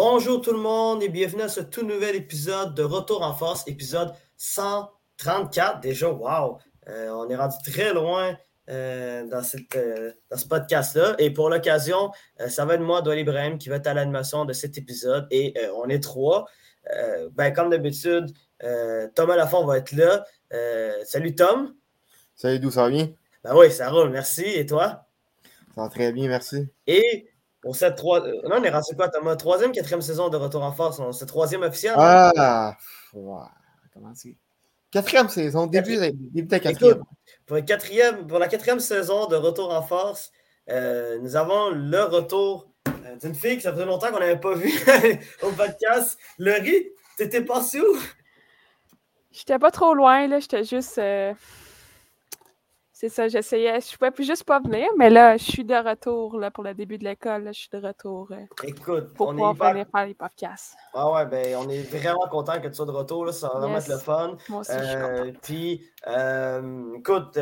Bonjour tout le monde et bienvenue à ce tout nouvel épisode de Retour en force, épisode 134 déjà. Wow! Euh, on est rendu très loin euh, dans, cette, euh, dans ce podcast-là. Et pour l'occasion, ça va être moi, Doual Ibrahim, qui va être à l'animation de cet épisode. Et on est trois. ben, comme d'habitude, Thomas Lafont va être là. salut Tom. Salut, d'où ça va bien? Ben oui, ça roule, merci. Et toi? Ça va très bien, merci. Et pour cette trois. Euh, non, on est rendu quoi, Thomas? Troisième, quatrième saison de Retour en Force. C'est troisième officiel. Ah! Comment c'est? Quatrième saison, début, début de la quatrième. pour, quatrième, pour la quatrième saison de Retour en Force, euh, nous avons le retour euh, d'une fille que ça faisait longtemps qu'on n'avait pas vue au podcast. Laurie, t'étais passé où? J'étais pas trop loin, là. J'étais juste. C'est ça, j'essayais. Je pouvais plus juste pas venir, mais là, je suis de retour là, pour le début de l'école. Je suis de retour. Euh, Écoute, pour pouvoir venir faire les podcasts. Ah ouais, ben on est vraiment content que tu sois de retour. Là, ça va vraiment être le fun. Moi aussi, je suis euh, Puis, euh, écoute,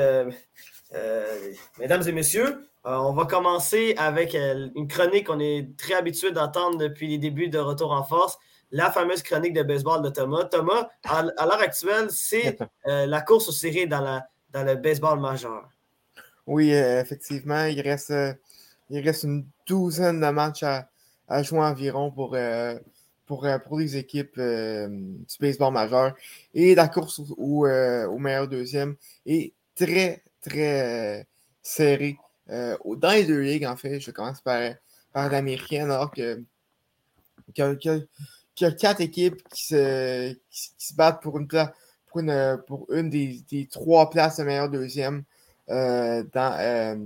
mesdames et messieurs, on va commencer avec une chronique qu'on est très habitué d'entendre depuis les débuts de Retour en Force la fameuse chronique de baseball de Thomas. Thomas, à, à l'heure actuelle, c'est la course aux séries dans la, dans le baseball majeur. Oui, euh, effectivement, il reste, euh, il reste une douzaine de matchs à, jouer environ pour, euh, pour, pour les équipes du baseball majeur. Et la course au, meilleur deuxième est très, très serrée. dans les deux ligues, en fait, je commence par, par l'américaine, alors que, que, y a quatre équipes qui se, qui se battent pour une place pour une, des, trois places de meilleur deuxième euh, euh,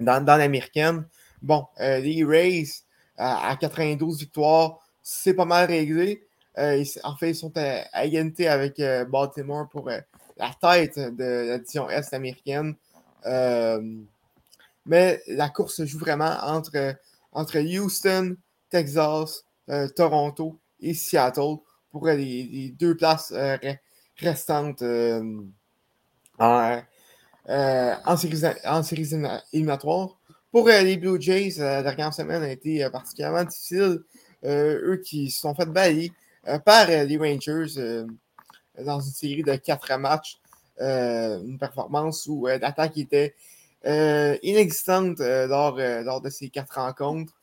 dans, dans, l'américaine. Bon, euh, les Rays à, 92 victoires, c'est pas mal réglé. en fait, ils sont à, égalité avec Baltimore pour la tête de la Est américaine. mais la course se joue vraiment entre, entre Houston, Texas, Toronto et Seattle pour les, deux places euh, restantes euh, en, euh, en, séries, éliminatoires. Pour les Blue Jays, la dernière semaine a été particulièrement difficile. eux qui se sont fait balayer par les Rangers dans une série de quatre matchs. une performance où l'attaque était inexistante lors, lors de ces quatre rencontres.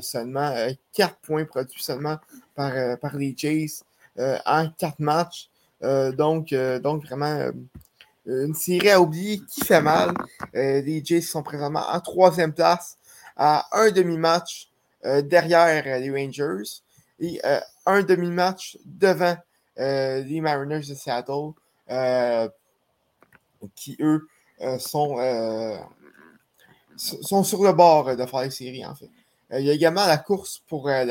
Seulement 4 euh, points produits seulement par, par les Jays en 4 matchs. donc, donc, vraiment, une série à oublier qui fait mal. les Jays sont présentement en troisième place à un demi-match derrière les Rangers et un demi-match devant les Mariners de Seattle qui, eux, sont, sur le bord de faire les séries, en fait. Euh, il y a également la course pour euh,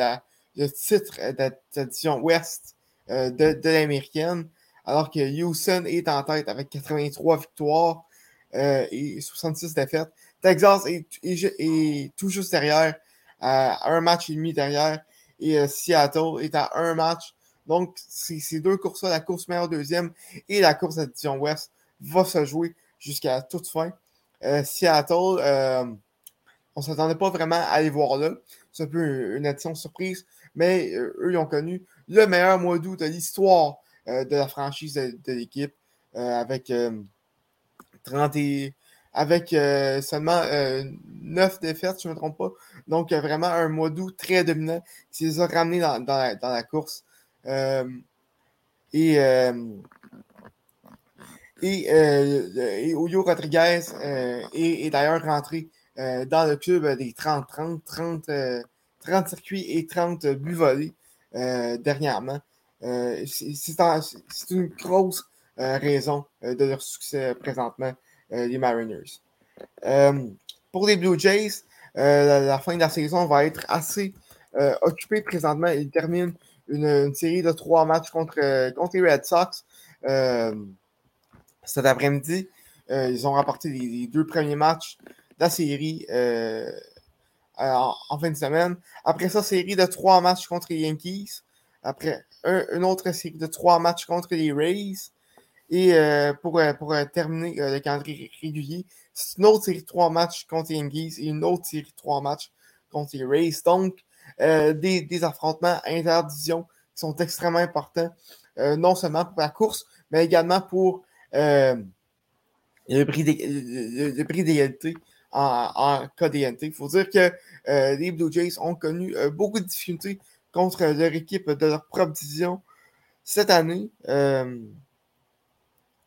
le titre euh, de la division Ouest de, l'américaine, alors que Houston est en tête avec 83 victoires et 66 défaites. Texas est, tout juste derrière, à un match et demi derrière, et Seattle est à un match. Donc, ces deux courses-là, la course meilleure deuxième et la course division Ouest, va se jouer jusqu'à toute fin. Seattle on ne s'attendait pas vraiment à aller voir là. C'est un peu une addition surprise, mais euh, eux, ils ont connu le meilleur mois d'août de l'histoire euh, de la franchise de, l'équipe euh, avec 30 avec seulement 9 défaites, je ne me trompe pas. Donc, vraiment un mois d'août très dominant qui les a ramenés dans, la, course. et, et, Oyo Rodriguez est d'ailleurs rentré euh, dans le club des 30, 30, 30, 30 circuits et 30 buts volés euh, dernièrement. Euh, c'est une grosse raison de leur succès présentement, les Mariners. pour les Blue Jays, la, fin de la saison va être assez occupée présentement. Ils terminent une, série de trois matchs contre, contre les Red Sox cet après-midi. ils ont remporté les, deux premiers matchs la série euh, en, fin de semaine. Après ça, série de trois matchs contre les Yankees. Après, une autre série de trois matchs contre les Rays. Et euh, pour, euh, pour terminer le calendrier régulier, c'est une autre série de trois matchs contre les Yankees et une autre série de trois matchs contre les Rays. Donc, des, affrontements interdivision qui sont extrêmement importants, non seulement pour la course, mais également pour le prix d'égalité en, en cas Il faut dire que les Blue Jays ont connu beaucoup de difficultés contre leur équipe de leur propre division cette année.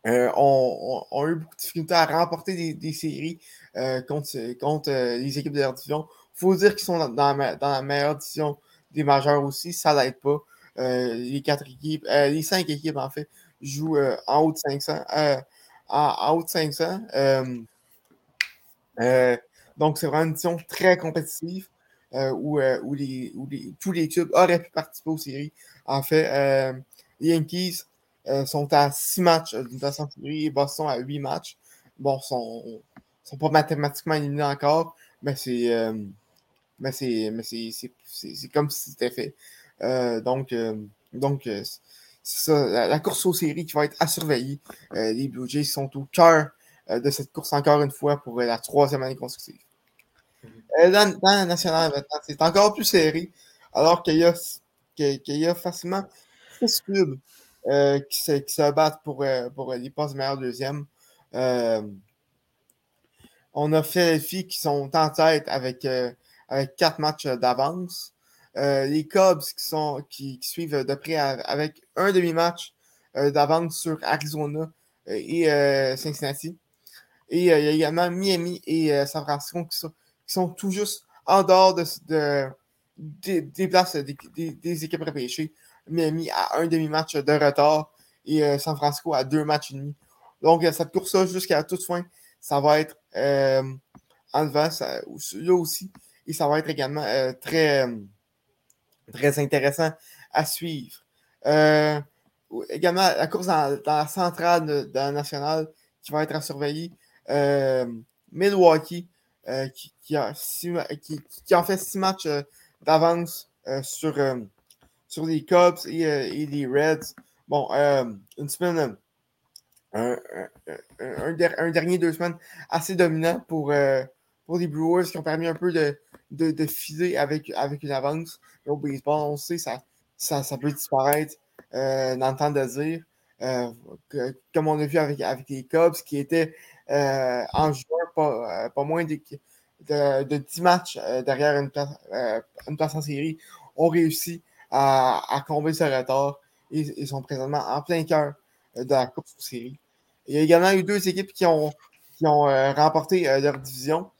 Euh, ont, eu beaucoup de difficultés à remporter des, séries euh, contre, contre euh, les équipes de leur division. Il faut dire qu'ils sont dans, la, meilleure division des majeurs aussi, ça l'aide pas. les quatre équipes, les cinq équipes en fait, jouent en haut de 500. En, haut de 500. Donc c'est vraiment une division très compétitive où, où, les, où les, tous les clubs auraient pu participer aux séries. En fait, les Yankees euh, sont à 6 matchs d'une façon et Boston à 8 matchs. Bon, sont, sont pas mathématiquement éliminés encore, mais c'est euh, comme si c'était fait. Euh, donc, donc c'est ça, la, course aux séries qui va être à surveiller. les Blue Jays sont au cœur de cette course encore une fois pour la troisième année consécutive. Mm-hmm. Dans, la nationale maintenant, c'est encore plus serré, alors qu'il y, a, qu'il y facilement 6 clubs euh, qui, se, battent pour, euh, pour les postes meilleurs deuxième. Euh, on a Philadelphie qui sont en tête avec, avec quatre matchs d'avance. les Cubs qui, sont, qui, suivent de près avec un demi-match d'avance sur Arizona et Cincinnati. Et il y a également Miami et San Francisco qui sont, tout juste en dehors de, des places des, équipes repêchées. Miami à un demi-match de retard et euh, San Francisco à deux matchs et demi. Donc, euh, cette course-là, jusqu'à toute fin, ça va être euh, en devant, là aussi, et ça va être également très, très intéressant à suivre. également, la course dans, la centrale de, la nationale qui va être à surveiller. Milwaukee, qui, a qui, fait six matchs d'avance sur sur les Cubs et, euh, les Reds. Bon, euh, une semaine, un, dernier deux semaines assez dominant pour, euh, pour les Brewers qui ont permis un peu de, de, filer avec, avec une avance. au baseball, on sait, ça, ça, ça peut disparaître dans le temps de dire. comme on a vu avec, avec les Cubs qui étaient en joueur pas, moins de, de, 10 matchs derrière une place, une place en série, ont réussi à, combler ce retard. Ils, sont présentement en plein cœur euh, de la course aux séries. Il y a également eu deux équipes qui ont, qui ont euh, remporté euh, leur division.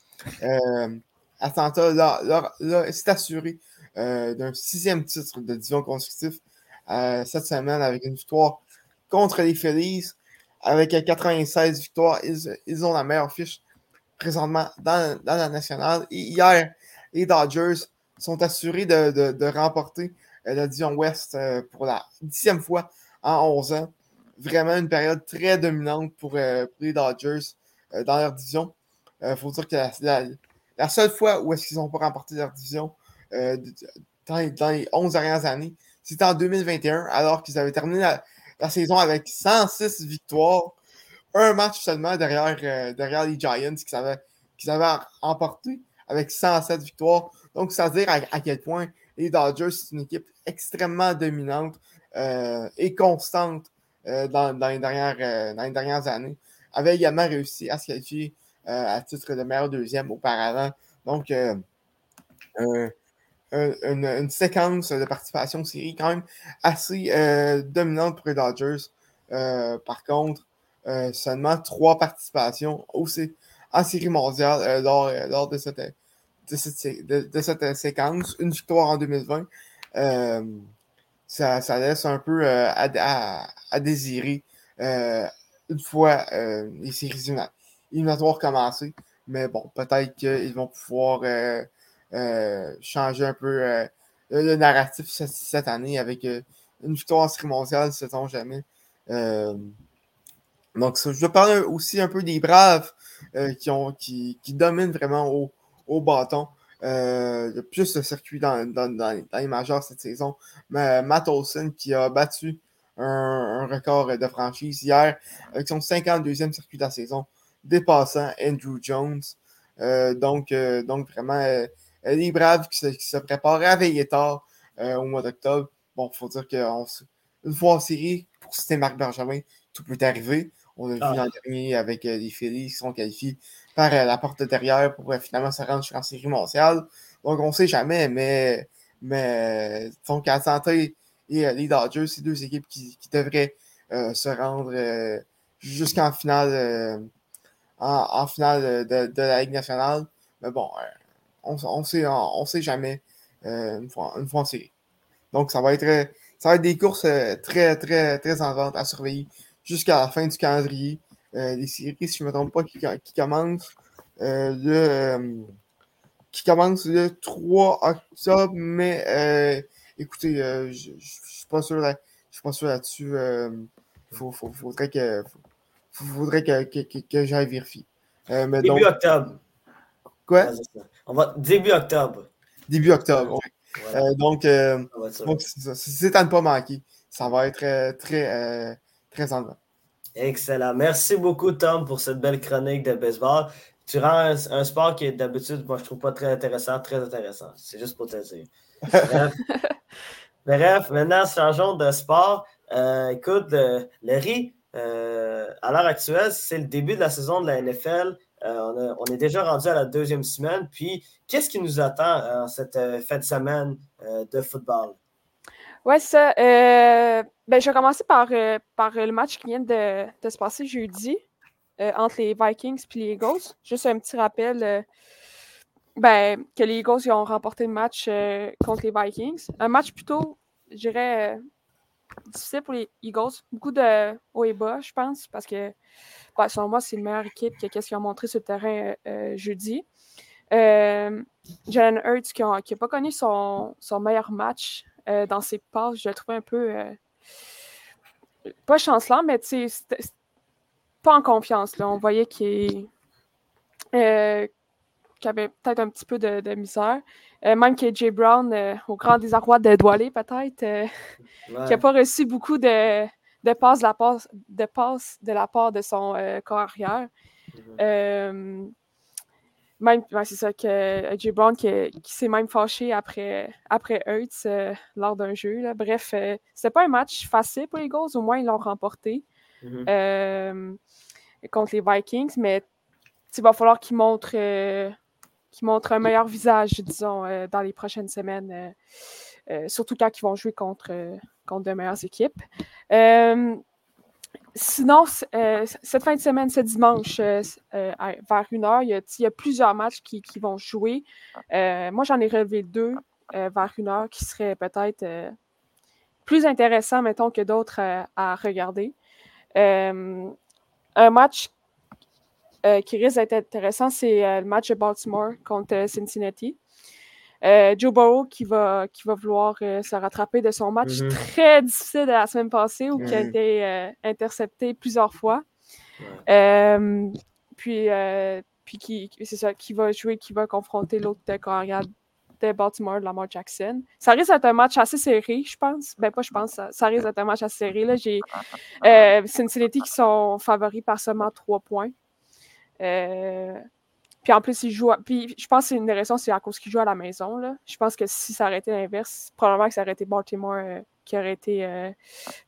Atlanta, là, c'est assuré d'un sixième titre de division consécutif cette semaine avec une victoire contre les Phillies. Avec 96 victoires, ils, ont la meilleure fiche présentement dans, la nationale. Et hier, les Dodgers sont assurés de, remporter la division Ouest euh, pour la dixième fois en 11 ans. Vraiment une période très dominante pour, euh, les Dodgers euh, dans leur division. Il faut dire que la, seule fois où est-ce qu'ils n'ont pas remporté leur division dans, les 11 dernières années, c'était en 2021, alors qu'ils avaient terminé la, saison avec 106 victoires, un match seulement derrière, derrière les Giants qu'ils avaient, avaient emporté avec 107 victoires. Donc, ça veut dire à quel point les Dodgers, c'est une équipe extrêmement dominante euh, et constante euh, dans, les dernières, euh, dans, les dernières, années. Avait également réussi à se qualifier à titre de meilleur deuxième auparavant. Donc, une, séquence de participation série quand même assez dominante pour les Dodgers. par contre, seulement trois participations aussi en série mondiale lors, lors de cette de cette, séquence, une victoire en 2020, euh, ça, laisse un peu euh, à, désirer euh, une fois les séries éliminatoires commencées. Mais bon, peut-être qu'ils vont pouvoir changer un peu le narratif cette, année avec une victoire mondiale, sait-on jamais. donc, je vais parler aussi un peu des Braves qui, ont, qui, qui dominent vraiment au, au bâton. Euh, a plus de circuits dans, dans, les majors cette saison. Mais Matt Olson qui a battu un, record de franchise hier avec son 52e circuit de la saison, dépassant Andrew Jones. Euh, donc, euh, donc, vraiment les Braves qui se, préparent à veiller tard au mois d'octobre. Bon, il faut dire qu'une fois en série, pour citer Marc Benjamin, tout peut arriver. On a vu ah. l'an dernier avec les Phillies qui sont qualifiés par la porte derrière pour finalement se rendre en série mondiale. Donc, on ne sait jamais, mais, mais donc, à santé et les Dodgers, c'est deux équipes qui, devraient se rendre jusqu'en finale, euh, en, finale de, la Ligue nationale. Mais bon, euh, on, on sait, on, sait jamais euh, une, fois, une fois en série. Donc, ça va être, ça va être des courses très, très, très en à surveiller jusqu'à la fin du calendrier. les séries, si je ne me trompe pas, qui, qui commencent le qui commence le 3 octobre, mais écoutez, je ne suis pas sûr là-dessus. Il faudrait que, voudrais que, que, que j'aille vérifier. Euh, début octobre. Quoi? On va... Début octobre. Début octobre, oui. Euh, donc, euh, donc c'est à ne pas manquer. Ça va être euh, très, très en Excellent. Merci beaucoup, Tom, pour cette belle chronique de baseball. Tu rends un, sport qui est d'habitude, moi, je trouve pas très intéressant, très intéressant. C'est juste pour te dire. Bref, Bref maintenant, changeons de sport. écoute, le, le riz, euh, à l'heure actuelle, c'est le début de la saison de la NFL. Euh, on, est déjà rendu à la deuxième semaine. Puis, qu'est-ce qui nous attend euh, en cette fin de semaine de football? Oui, ça. ben, je vais commencer par, par le match qui vient de, se passer jeudi entre les Vikings et les Eagles. Juste un petit rappel ben, que les Eagles ont remporté le match contre les Vikings. Un match plutôt, je dirais, difficile pour les Eagles. Beaucoup de haut et bas, je pense, parce que, bah, selon moi, c'est une meilleure équipe que ce qu'ils ont montré sur le terrain euh, jeudi. Euh, Jalen Hurts, qui n'a pas connu son, meilleur match euh, dans ses passes, je le trouve un peu. pas chancelant, mais pas en confiance. Là. On voyait qu'il qui avait peut-être un petit peu de, misère. Euh, même que Jay Brown, euh, au grand désarroi de Doualé, peut-être, euh, qui n'a pas reçu beaucoup de, de passes de la, passe, de, passe de la part de son corps arrière. Mm-hmm. même, c'est ça, que Jay Brown qui, s'est même fâché après, après Hurts lors d'un jeu. Là. Bref, c'était pas un match facile pour les Eagles, au moins ils l'ont remporté mm-hmm. contre les Vikings, mais il va falloir qu'ils montrent qui montrent un meilleur visage, disons, euh, dans les prochaines semaines, euh, euh, surtout quand ils vont jouer contre, contre de meilleures équipes. Sinon, cette fin de semaine, ce dimanche, vers une heure, il y, a, plusieurs matchs qui, vont jouer. moi, j'en ai relevé deux vers une heure qui seraient peut-être plus intéressants, mettons, que d'autres à regarder. un match euh, qui risque d'être intéressant, c'est euh, le match de Baltimore contre euh, Cincinnati. Joe Burrow qui va, qui va vouloir se rattraper de son match mm-hmm. très difficile de la semaine passée où il a été intercepté plusieurs fois. puis, puis qui, c'est ça, qui va jouer, qui va confronter l'autre carrière de Baltimore, Lamar Jackson. Ça risque d'être un match assez serré, je pense. Ben, pas je pense, ça, ça risque d'être un match assez serré. Là. J'ai Cincinnati qui sont favoris par seulement trois points. Euh, puis en plus, il joue. Puis je pense que c'est une des raisons, c'est à cause qu'il joue à la maison. Là. Je pense que si ça aurait été l'inverse, probablement que ça aurait été Baltimore euh, qui aurait été euh,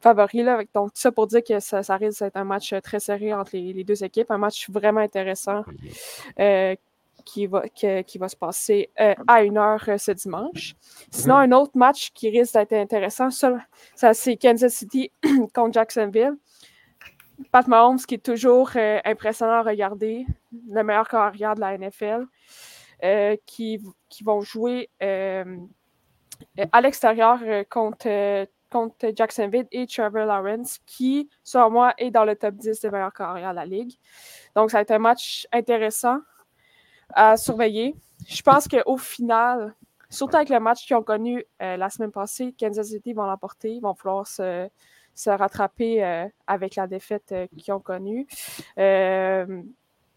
favori. Là. Donc, tout ça pour dire que ça, risque d'être un match très serré entre les, deux équipes. Un match vraiment intéressant qui, va, se passer à une heure ce dimanche. Sinon, un autre match qui risque d'être intéressant, ça c'est Kansas City contre Jacksonville. Pat Mahomes, qui est toujours euh, impressionnant à regarder, le meilleur carrière de la NFL, euh, qui, qui, vont jouer euh, à l'extérieur contre, contre Jacksonville et Trevor Lawrence, qui, selon moi, est dans le top 10 des meilleurs carrières de la Ligue. Donc, ça va être un match intéressant à surveiller. Je pense qu'au final, surtout avec le match qu'ils ont connu la semaine passée, Kansas City vont l'emporter. Ils vont pouvoir se se rattraper euh, avec la défaite euh, qu'ils ont connue. Euh,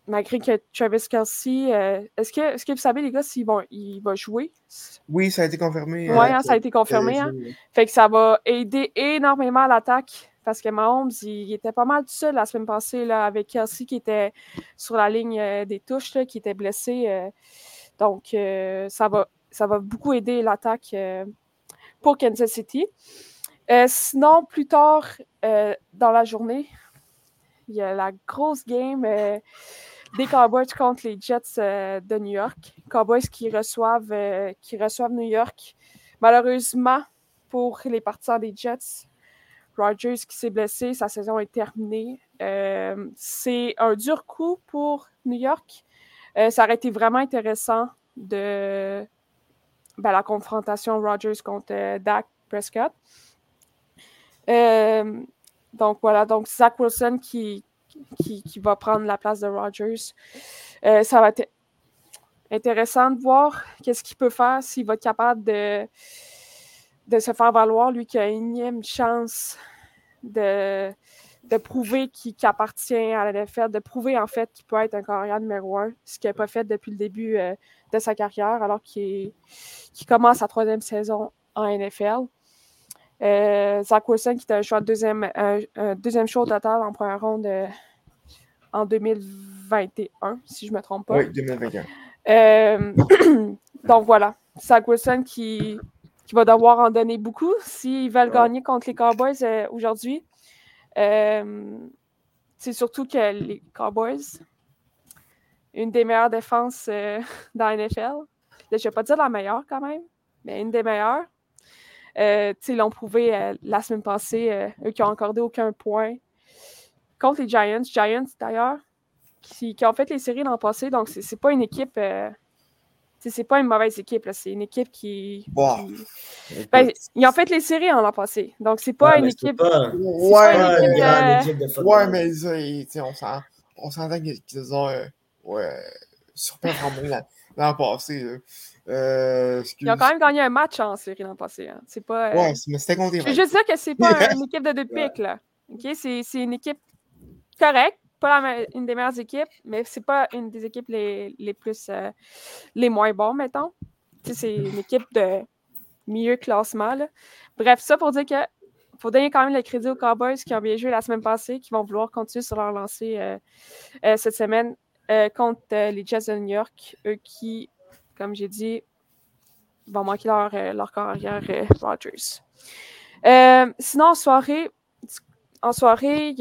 malgré que Travis Kelsey, est-ce que, est que vous savez, les gars, s'il va, il va jouer? Oui, ça a été confirmé. Oui, hein, ça a été confirmé. Hein. Fait que ça va aider énormément à l'attaque parce que Mahomes, il, était pas mal tout seul la semaine passée là, avec Kelsey qui était sur la ligne des touches, qui était blessé. Donc, ça, va, ça va beaucoup aider l'attaque pour Kansas City. Sinon, plus tard dans la journée, il y a la grosse game des Cowboys contre les Jets de New York. Cowboys qui reçoivent, qui reçoivent New York. Malheureusement, pour les partisans des Jets, Rogers qui s'est blessé, sa saison est terminée. Euh, c'est un dur coup pour New York. Euh, ça aurait été vraiment intéressant de ben, la confrontation Rogers contre euh, Dak Prescott. Donc voilà, donc Zach Wilson qui, qui, va prendre la place de Rogers. ça va être intéressant de voir qu'est-ce qu'il peut faire, s'il va être capable de de se faire valoir, lui qui a une énième chance de, de prouver qu'il appartient à la NFL, de prouver en fait qu'il peut être un carrière numéro un, ce qu'il n'a pas fait depuis le début euh, de sa carrière, alors qu'il commence sa troisième saison en NFL. Euh, Zach Wilson, qui était un choix de deuxième, deuxième choix au total en première ronde euh, en 2021, si je ne me trompe pas. Oui, 2021. donc voilà, Zach Wilson qui, qui va devoir en donner beaucoup s'ils veulent gagner contre les Cowboys euh, aujourd'hui. Euh, c'est surtout que les Cowboys, une des meilleures défenses euh, dans la NFL. Je ne vais pas dire la meilleure quand même, mais une des meilleures. Ils l'ont prouvé la semaine passée, eux qui n'ont accordé aucun point contre les Giants. Giants, d'ailleurs, qui, qui, ont fait les séries l'an passé, donc c'est pas une équipe c'est pas une mauvaise équipe, c'est une équipe qui. Ben, ils ont fait les séries en l'an passé. Donc, c'est pas une équipe. Pas... Ouais, pas une équipe, de... ouais, mais on s'entend qu'ils ont euh, ouais, surperformé l'an passé. Euh, ils ont quand même gagné un match en série l'an passé. Hein. C'est pas. Euh... Ouais, mais c'était contre Je veux juste dire que c'est pas une équipe de deux pics, là. C'est une équipe correcte pas une des meilleures équipes, mais c'est pas une des équipes les, les plus euh, les moins bons, mettons. C'est une équipe de milieu classement. Bref, ça pour dire que faut donner quand même le crédit aux Cowboys qui ont bien joué la semaine passée, qui vont vouloir continuer sur leur lancée euh, euh, cette semaine contre les Jets de New York, eux qui, comme j'ai dit, vont manquer leur, leur carrière Rogers. sinon, en soirée, en soirée,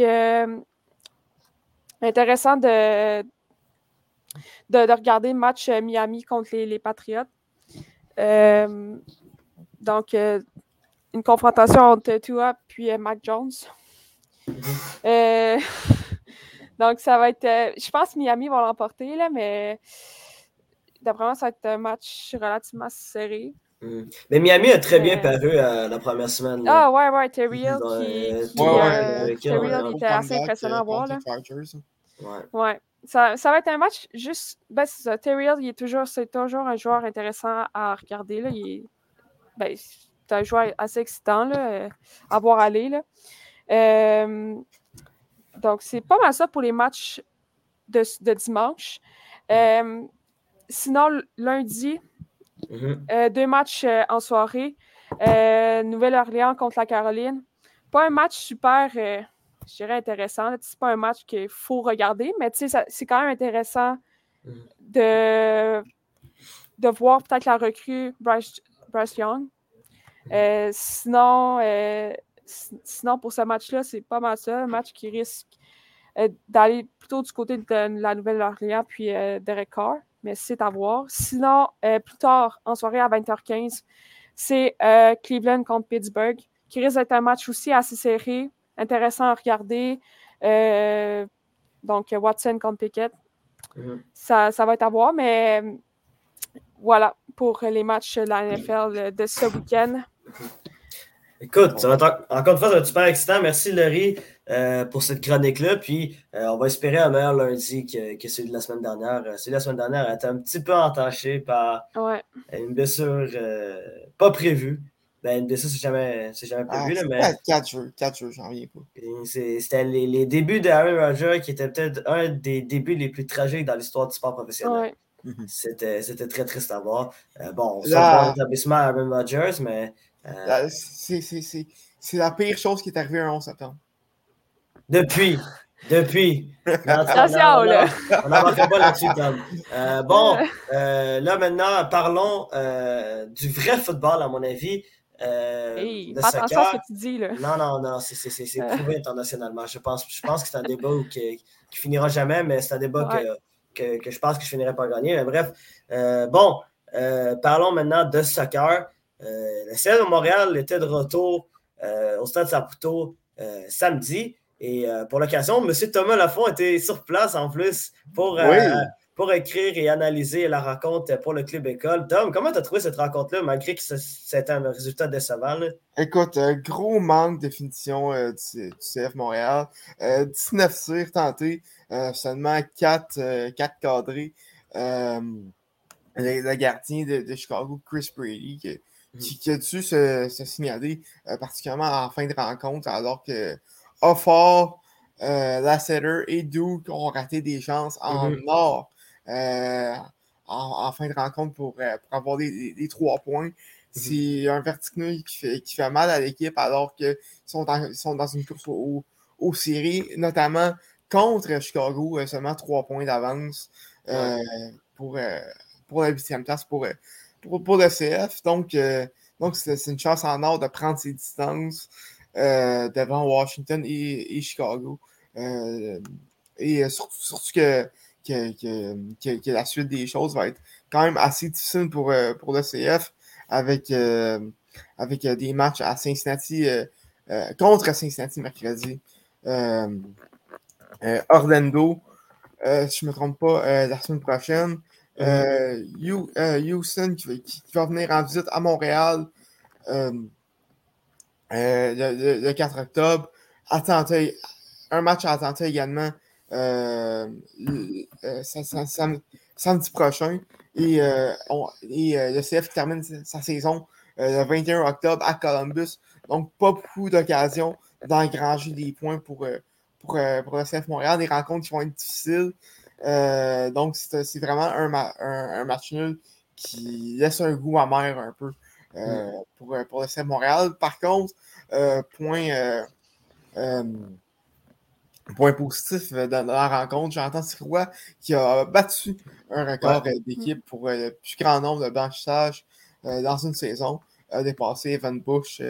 intéressant de, de, regarder le match euh, Miami contre les, les Patriots. Euh, donc, euh, une confrontation entre Tua puis Mac Jones. donc, ça va être. je pense que Miami va l'emporter, là, mais d'après moi, ça va être un match relativement serré. Hmm. Mais Miami a très bien paru la première semaine. Ah ouais, ouais, Terry Hill qui, qui, était assez impressionnant à voir. Là. Ouais. Ça, ça, va être un match juste. Ben, c'est ça. Terry il est toujours, c'est toujours un joueur intéressant à regarder. Là. Il est, ben, c'est un joueur assez excitant là, à voir aller. Là. Euh, donc, c'est pas mal ça pour les matchs de, de dimanche. Euh, sinon, lundi, mm-hmm. euh, deux matchs en soirée. Nouvelle-Orléans contre la Caroline. Pas un match super je dirais, intéressant. C'est pas un match qu'il faut regarder, mais c'est quand même intéressant mm. de, de voir peut-être la recrue Bryce, Young. Mm. Euh, sinon, euh, sinon, pour ce match-là, c'est pas mal ça. Un match qui risque euh, d'aller plutôt du côté de la Nouvelle-Orléans puis Derek Carr, mais c'est à voir. Sinon, plus tard, en soirée à 20h15, c'est Cleveland contre Pittsburgh, qui risque d'être un match aussi assez serré intéressant à regarder. Euh, donc, Watson contre Pickett. Mhm. ça, va être à voir, mais voilà pour les matchs de la NFL de ce week-end. Écoute, encore une fois, ça va être super excitant. Merci, Laurie, euh, pour cette chronique-là. Puis, euh, on va espérer un meilleur lundi que, celui de la semaine dernière. celui de la semaine dernière a été un petit peu entaché par une blessure pas prévue. Ben, de ça, c'est jamais, jamais prévu. Ah, là, mais... 4 jeux, 4 jeux, j'en reviens pas. C'était les, les, débuts d'Aaron Rodgers qui étaient peut-être un des débuts les plus tragiques dans l'histoire du sport professionnel. Ouais. Mhm. C'était très triste à voir. Euh, bon, ça un l'établissement Aaron Rodgers, mais. Euh, c'est la pire chose qui est arrivée un 11 septembre. Depuis. Depuis. Attention, là. On n'embarquera pas là-dessus, Tom. Euh, bon, euh, là maintenant, parlons euh, du vrai football, à mon avis. Hey, fais attention à ce que tu dis, là. Non, non, non, c'est prouvé internationalement. Je pense, je pense que c'est un débat qui, qui finira jamais, mais c'est un débat que, que, je pense que je finirai pas gagner. Mais bref, bon, parlons maintenant de soccer. Le CL de Montréal était de retour au stade Saputo samedi. Et euh, pour l'occasion, M. Thomas Lafont était sur place en plus pour, euh, pour écrire et analyser la rencontre pour le club école. Tom, comment tu as trouvé cette rencontre-là, malgré que c'était un résultat décevant? Écoute, un gros manque de finition euh, du, CF Montréal. 19 tirs tentés, seulement 4, 4 cadrés. Le, gardien de, Chicago, Chris Brady, qui, mhm. a dû se, se signaler particulièrement en fin de rencontre, alors que Offort, euh, Lasseter et Duke ont raté des chances en mm or euh, en, fin de rencontre pour, euh, pour avoir des, trois points. Mhm. C'est un vertigineux qui fait, qui fait mal à l'équipe alors qu'ils sont, sont dans une course aux, aux séries, notamment contre Chicago, euh, seulement trois points d'avance pour, pour la huitième place pour, pour, pour, le CF. Donc, donc c'est une chance en or de prendre ses distances. Euh, devant Washington et, Chicago. Euh, et surtout, surtout que, que, la suite des choses va être quand même assez difficile pour, euh, pour le CF avec, avec des matchs à Cincinnati contre Cincinnati mercredi. Orlando, si je ne me trompe pas, la semaine prochaine. Mm-hmm. Houston qui, qui, va venir en visite à Montréal. Euh, le, 4 octobre. Un match à Atlanta également euh, euh samedi, prochain. Et, euh, le CF termine sa saison le 21 octobre à Columbus. Donc, pas beaucoup d'occasions d'engranger des points pour, pour, le CF Montréal. Des rencontres qui vont être difficiles. Donc, c'est vraiment un, un, match nul qui laisse un goût amer un peu mm. pour, pour le CF Montréal. Par contre, euh, point, euh, point positif dans, la rencontre, j'entends Sirois qui a battu un record d'équipe pour le plus grand nombre de blanchissages dans une saison, a dépassé Evan Bush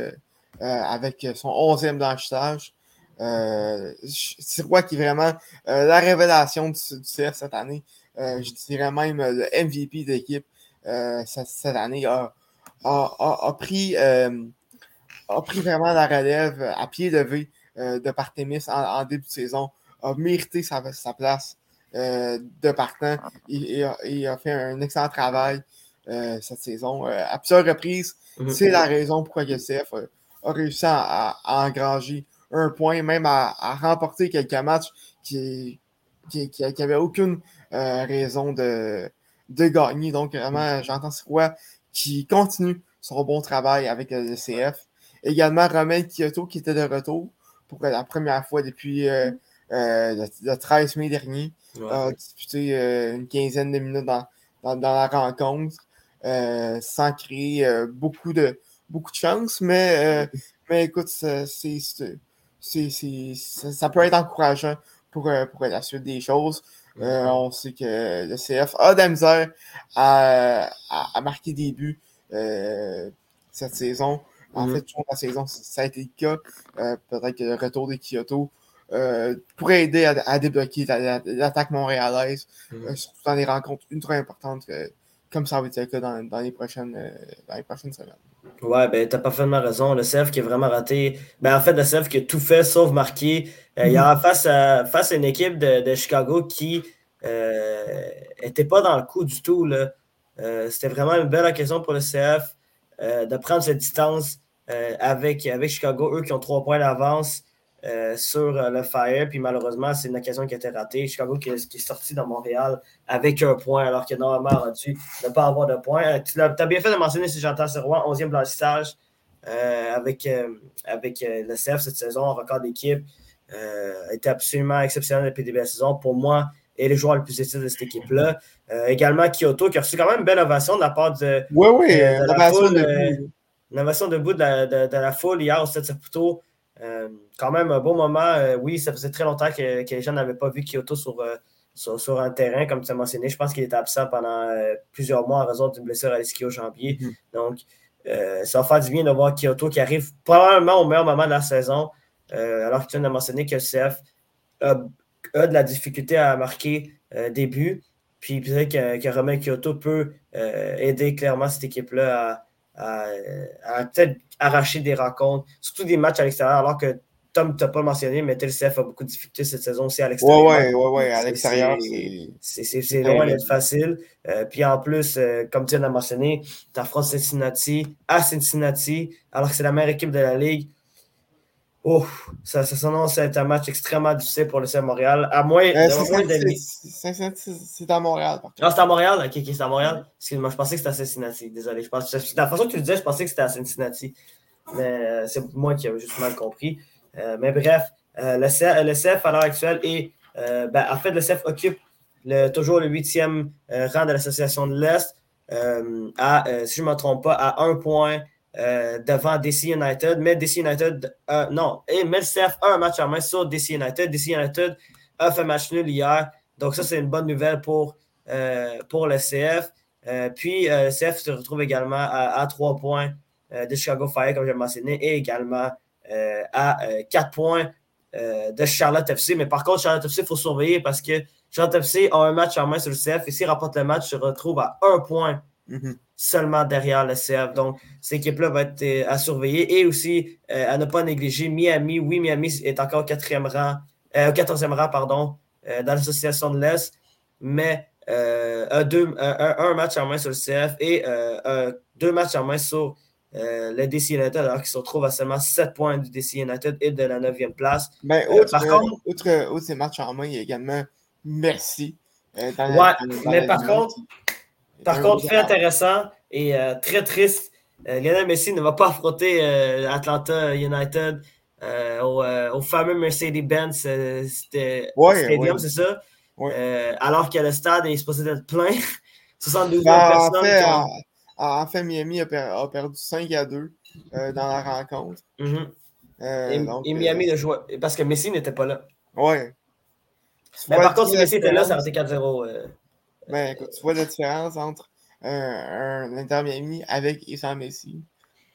avec son 11e blanchissage. Euh, Sirois qui est vraiment la révélation du, CF cette année? je dirais même le MVP d'équipe cette, année a, a pris a pris vraiment la relève à pied levé euh, de Partemis en, début de saison, a mérité sa, place euh, de partant et, a, fait un excellent travail euh, cette saison. à plusieurs reprises, mhm. c'est la raison pourquoi CF a, réussi à, engranger un point, même à, remporter quelques matchs qui n'avaient aucune raison de, de gagner. Donc, vraiment, j'entends c'est quoi qui continue son bon travail avec le CF. Également, Romain Kyoto qui était de retour pour la première fois depuis euh, euh, le, 13 mai dernier. a disputé euh, une quinzaine de minutes dans, la rencontre sans créer beaucoup, de, beaucoup de chance. Mais, mais écoute, c'est, ça peut être encourageant pour, pour la suite des choses. on sait que le CF a de la misère à, à marquer des buts cette saison. En mm-hmm. fait, toute la saison, ça a été le cas. Euh, peut-être que le retour de Kyoto euh, pourrait aider à, débloquer l'attaque montréalaise, mm-hmm. euh, surtout dans des rencontres ultra importantes, comme ça va être le cas dans, les, prochaines, dans les prochaines semaines. Ouais, ben, t'as parfaitement raison. Le CF qui est vraiment raté. Ben, en fait, le CF qui a tout fait sauf marquer. il y a face à, face à une équipe de, Chicago qui n'était pas dans le coup du tout. C'était vraiment une belle occasion pour le CF de prendre cette distance euh, avec, avec Chicago, eux qui ont trois points d'avance euh, sur euh, le Fire. Puis malheureusement, c'est une occasion qui a été ratée. Chicago qui est, sorti dans Montréal avec un point, alors que normalement aurait dû ne pas avoir de point. tu as, bien fait de mentionner si j'entends ce roi, 11e blanchissage avec, avec le CF cette saison, record d'équipe. été absolument exceptionnel depuis le début de la saison. Pour moi, et les joueurs les plus utiles de cette équipe-là. également Kyoto, qui a reçu quand même une belle ovation de la part de, oui, oui, de, la foule, L'innovation debout de la, de, la foule hier au Stade Saputo. Quand même un beau moment. oui, ça faisait très longtemps que, les gens n'avaient pas vu Kyoto sur, sur, un terrain, comme tu as mentionné. Je pense qu'il était absent pendant plusieurs mois en raison d'une blessure à l'esquio jambier. Mm-hmm. Donc, ça va faire du bien de voir Kyoto qui arrive probablement au meilleur moment de la saison, alors que tu as mentionné que le CF a, de la difficulté à marquer des buts. Puis peut-être que, Romain Kyoto peut euh, aider clairement cette équipe-là à, peut-être arracher des rencontres, surtout des matchs à l'extérieur, alors que Tom, tu n'as pas mentionné, mais TLCF a beaucoup de difficultés cette saison aussi à l'extérieur. Oui, oui, oui, à l'extérieur. C'est loin d'être facile. Euh, puis en plus, euh, comme tu as mentionné, tu affrontes Cincinnati à Cincinnati, alors que c'est la meilleure équipe de la Ligue. Oh, ça, ça s'annonce être un match extrêmement difficile pour le CF Montréal. À moins, euh, c'est à Montréal. Non, c'est à Montréal? Ok, ok, c'est à Montréal. Excuse-moi, je pensais que c'était à Cincinnati. Désolé. Je pense, la façon que tu le disais, je pensais que c'était à Cincinnati. Mais euh, c'est moi qui avais juste mal compris. Euh, mais bref, euh, le, CF, le, CF, à l'heure actuelle est. Ben, en fait, le CF occupe le, toujours le huitième rang de l'association de l'Est. à, si je ne me trompe pas, à un point euh, devant DC United, mais DC United, euh, non, et Melcef a un match en main sur DC United. DC United a fait match nul hier, donc ça c'est une bonne nouvelle pour, euh, pour le CF. puis le CF se retrouve également à, trois points de Chicago Fire, comme j'ai mentionné, et également à quatre points de Charlotte FC. Mais par contre, Charlotte FC, il faut surveiller parce que Charlotte FC a un match en main sur le CF et s'il remporte le match, se retrouve à un point Mhm. Seulement derrière le CF. Donc, cette équipe-là va être euh, à surveiller et aussi euh, à ne pas négliger Miami. Oui, Miami est encore quatrième rang, euh, 14e rang pardon, euh, dans l'association de l'Est, mais un, deux, un, match en main sur le CF et deux matchs en main sur le DC United, alors qu'ils se retrouvent à seulement 7 points du DC United et de la 9e place. Mais ben, par contre, outre, ces matchs en main, il y a également Merci. ouais, mais par contre, par contre, fait intéressant et euh, très triste, euh, Lionel Messi ne va pas affronter euh, Atlanta United au, fameux Mercedes-Benz Stadium, c'est ça? alors que le stade est supposé être plein. 72 ben, personnes. En fait, en, fait, Miami a, perdu 5 à 2 dans la rencontre. Mm-hmm. et, Miami a joué parce que Messi n'était pas là. Ouais. Mais par contre, si Messi était là, ça aurait été 4-0. Ben, écoute, tu vois la différence entre un, Inter Miami avec et sans Messi.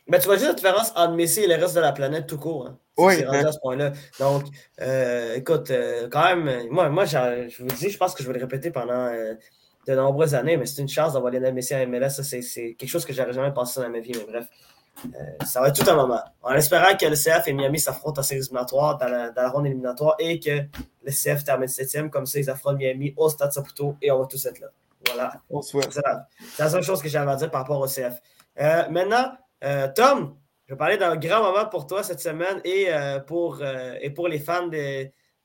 Mais tu vois juste la différence entre Messi et le reste de la planète tout court. Hein. Oui. C'est rendu à ce point-là. Donc, euh, écoute, euh, quand même, moi, moi je vous dis, je pense que je vais le répéter pendant euh, de nombreuses années, mais c'est une chance d'avoir Lionel Messi à MLS. C'est quelque chose que j'aurais jamais pensé dans ma vie, mais bref. ça va être tout un moment. En espérant que le CF et Miami s'affrontent en séries éliminatoires dans la, dans la, ronde éliminatoire et que le CF termine 7 comme ça, ils affrontent Miami au Stade Saputo et on va tous être là. Voilà. C'est la, seule chose que j'avais à dire par rapport au CF. Euh, maintenant, euh, Tom, je vais parler d'un grand moment pour toi cette semaine et, euh, pour, et pour les fans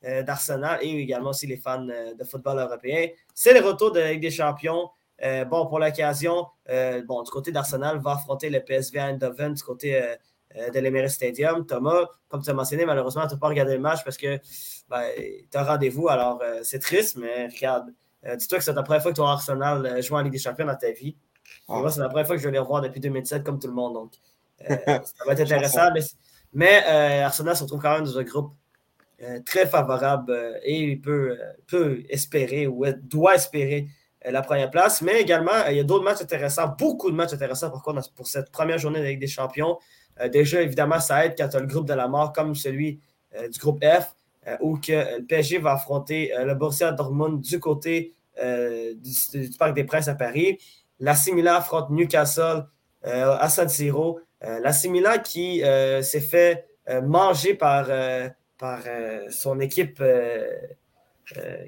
d'Arsenal et également aussi les fans de football européen. C'est le retour de la Ligue des Champions. bon, pour l'occasion, bon, du côté d'Arsenal, va affronter le PSV Eindhoven du côté de l'Emirates Stadium. Thomas, comme tu as mentionné, malheureusement, tu n'as pas regardé le match parce que ben, tu as rendez-vous. Alors, c'est triste, mais regarde, euh, dis-toi que c'est la première fois que tu as Arsenal euh, joué en Ligue des Champions dans ta vie. Ah. moi, c'est la première fois que je vais les revoir depuis 2007, comme tout le monde. Donc, euh, ça va être intéressant. mais, Arsenal se retrouve quand même dans un groupe très favorable et il peut, peut espérer ou doit espérer la première place. Mais également, il y a d'autres matchs intéressants, beaucoup de matchs intéressants pour, pour cette première journée de Ligue des Champions. déjà, évidemment, ça aide quand tu as le groupe de la mort comme celui du groupe F. Euh, où que le PSG va affronter euh, le Borussia Dortmund du côté euh, du, Parc des Princes à Paris. La Milan affronte Newcastle à San Siro. la Milan qui s'est fait manger par, par son équipe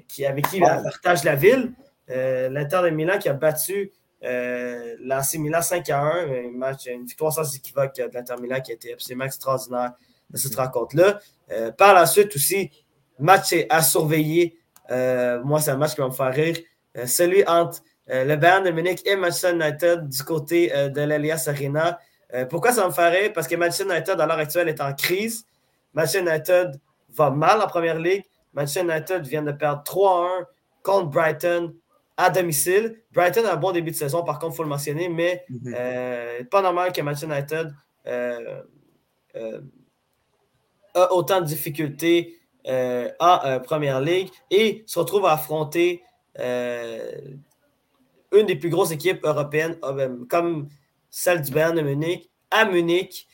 qui, avec qui il partage la ville. L'Inter de Milan qui a battu euh, l'AC Milan 5 à 1, un match, une victoire sans équivoque de l'Inter Milan qui a été absolument extraordinaire de cette rencontre-là. Euh, par la suite aussi, match à surveiller. Euh, moi, c'est un match qui va me faire rire. Euh, celui entre le Bayern de Munich et Manchester United du côté de l'Elias Arena. pourquoi ça me fait rire? Parce que Manchester United, à l'heure actuelle, est en crise. Manchester United va mal en première ligue. Manchester United vient de perdre 3-1 contre Brighton à domicile. Brighton a un bon début de saison, par contre, il faut le mentionner, mais mm-hmm. pas normal que Manchester United a autant de difficultés euh, en Première Ligue et se retrouve à affronter une des plus grosses équipes européennes, comme celle du Bayern de Munich, à Munich.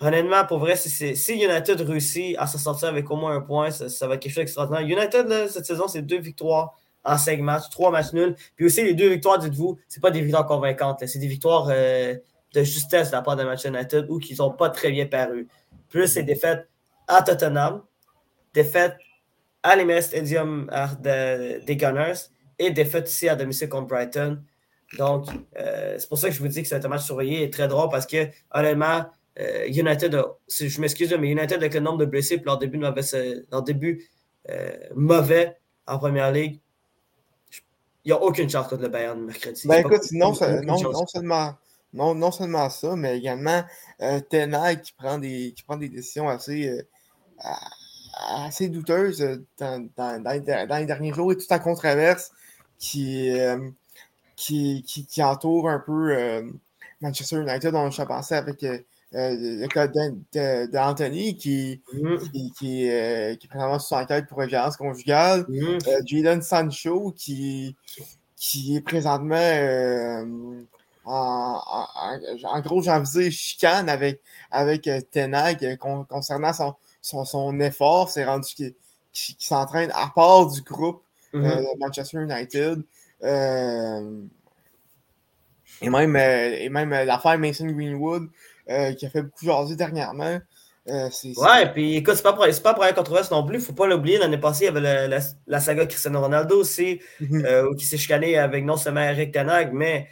Honnêtement, pour vrai, si, United réussit à s'en sortir avec au moins un point, ça, va être quelque chose d'extraordinaire. United, cette saison, c'est deux victoires en cinq matchs, trois matchs nuls. Puis aussi, les deux victoires, dites-vous, c'est pas des victoires convaincantes. C'est des victoires euh, de justesse de la part de Manchester United ou qui sont pas très bien parues. Plus c'est défaites à Tottenham, défaites à l'Emirates Stadium des Gunners et défaites aussi à domicile contre Brighton. Donc, euh, c'est pour ça que je vous dis que c'est un match surveillé et très drôle parce que, honnêtement, euh, United, je m'excuse, mais United avec le nombre de blessés pour leur début, leur début euh, mauvais en première ligue, il n'y a aucune chance contre le Bayern mercredi. Ben écoute, non, non, seulement, non, non seulement ça, mais également euh, Tenag qui prend des, qui prend des décisions assez, euh, assez douteuses dans, dans, dans, les derniers jours et tout en controverse qui, qui, qui, qui, entoure un peu Manchester United. On a pensé avec euh, le cas d'Anthony qui, mm-hmm. qui, qui, euh, qui, est présentement sous enquête pour violence conjugale. Mm-hmm. Euh, Jadon Sancho qui, qui est présentement en, en, gros, j'en faisais chicane avec, avec Tenag concernant son, son, son effort. C'est rendu qu'il s'entraîne à part du groupe mm-hmm. de Manchester United. et même, et même l'affaire Mason Greenwood, euh, qui a fait beaucoup jaser dernièrement. Euh, ouais, puis écoute, c'est pas, pour, pas pour controverse non plus. Faut pas l'oublier, l'année passée, il y avait la, saga Cristiano Ronaldo aussi, mhm. euh, qui s'est chicané avec non seulement Eric Tanag, mais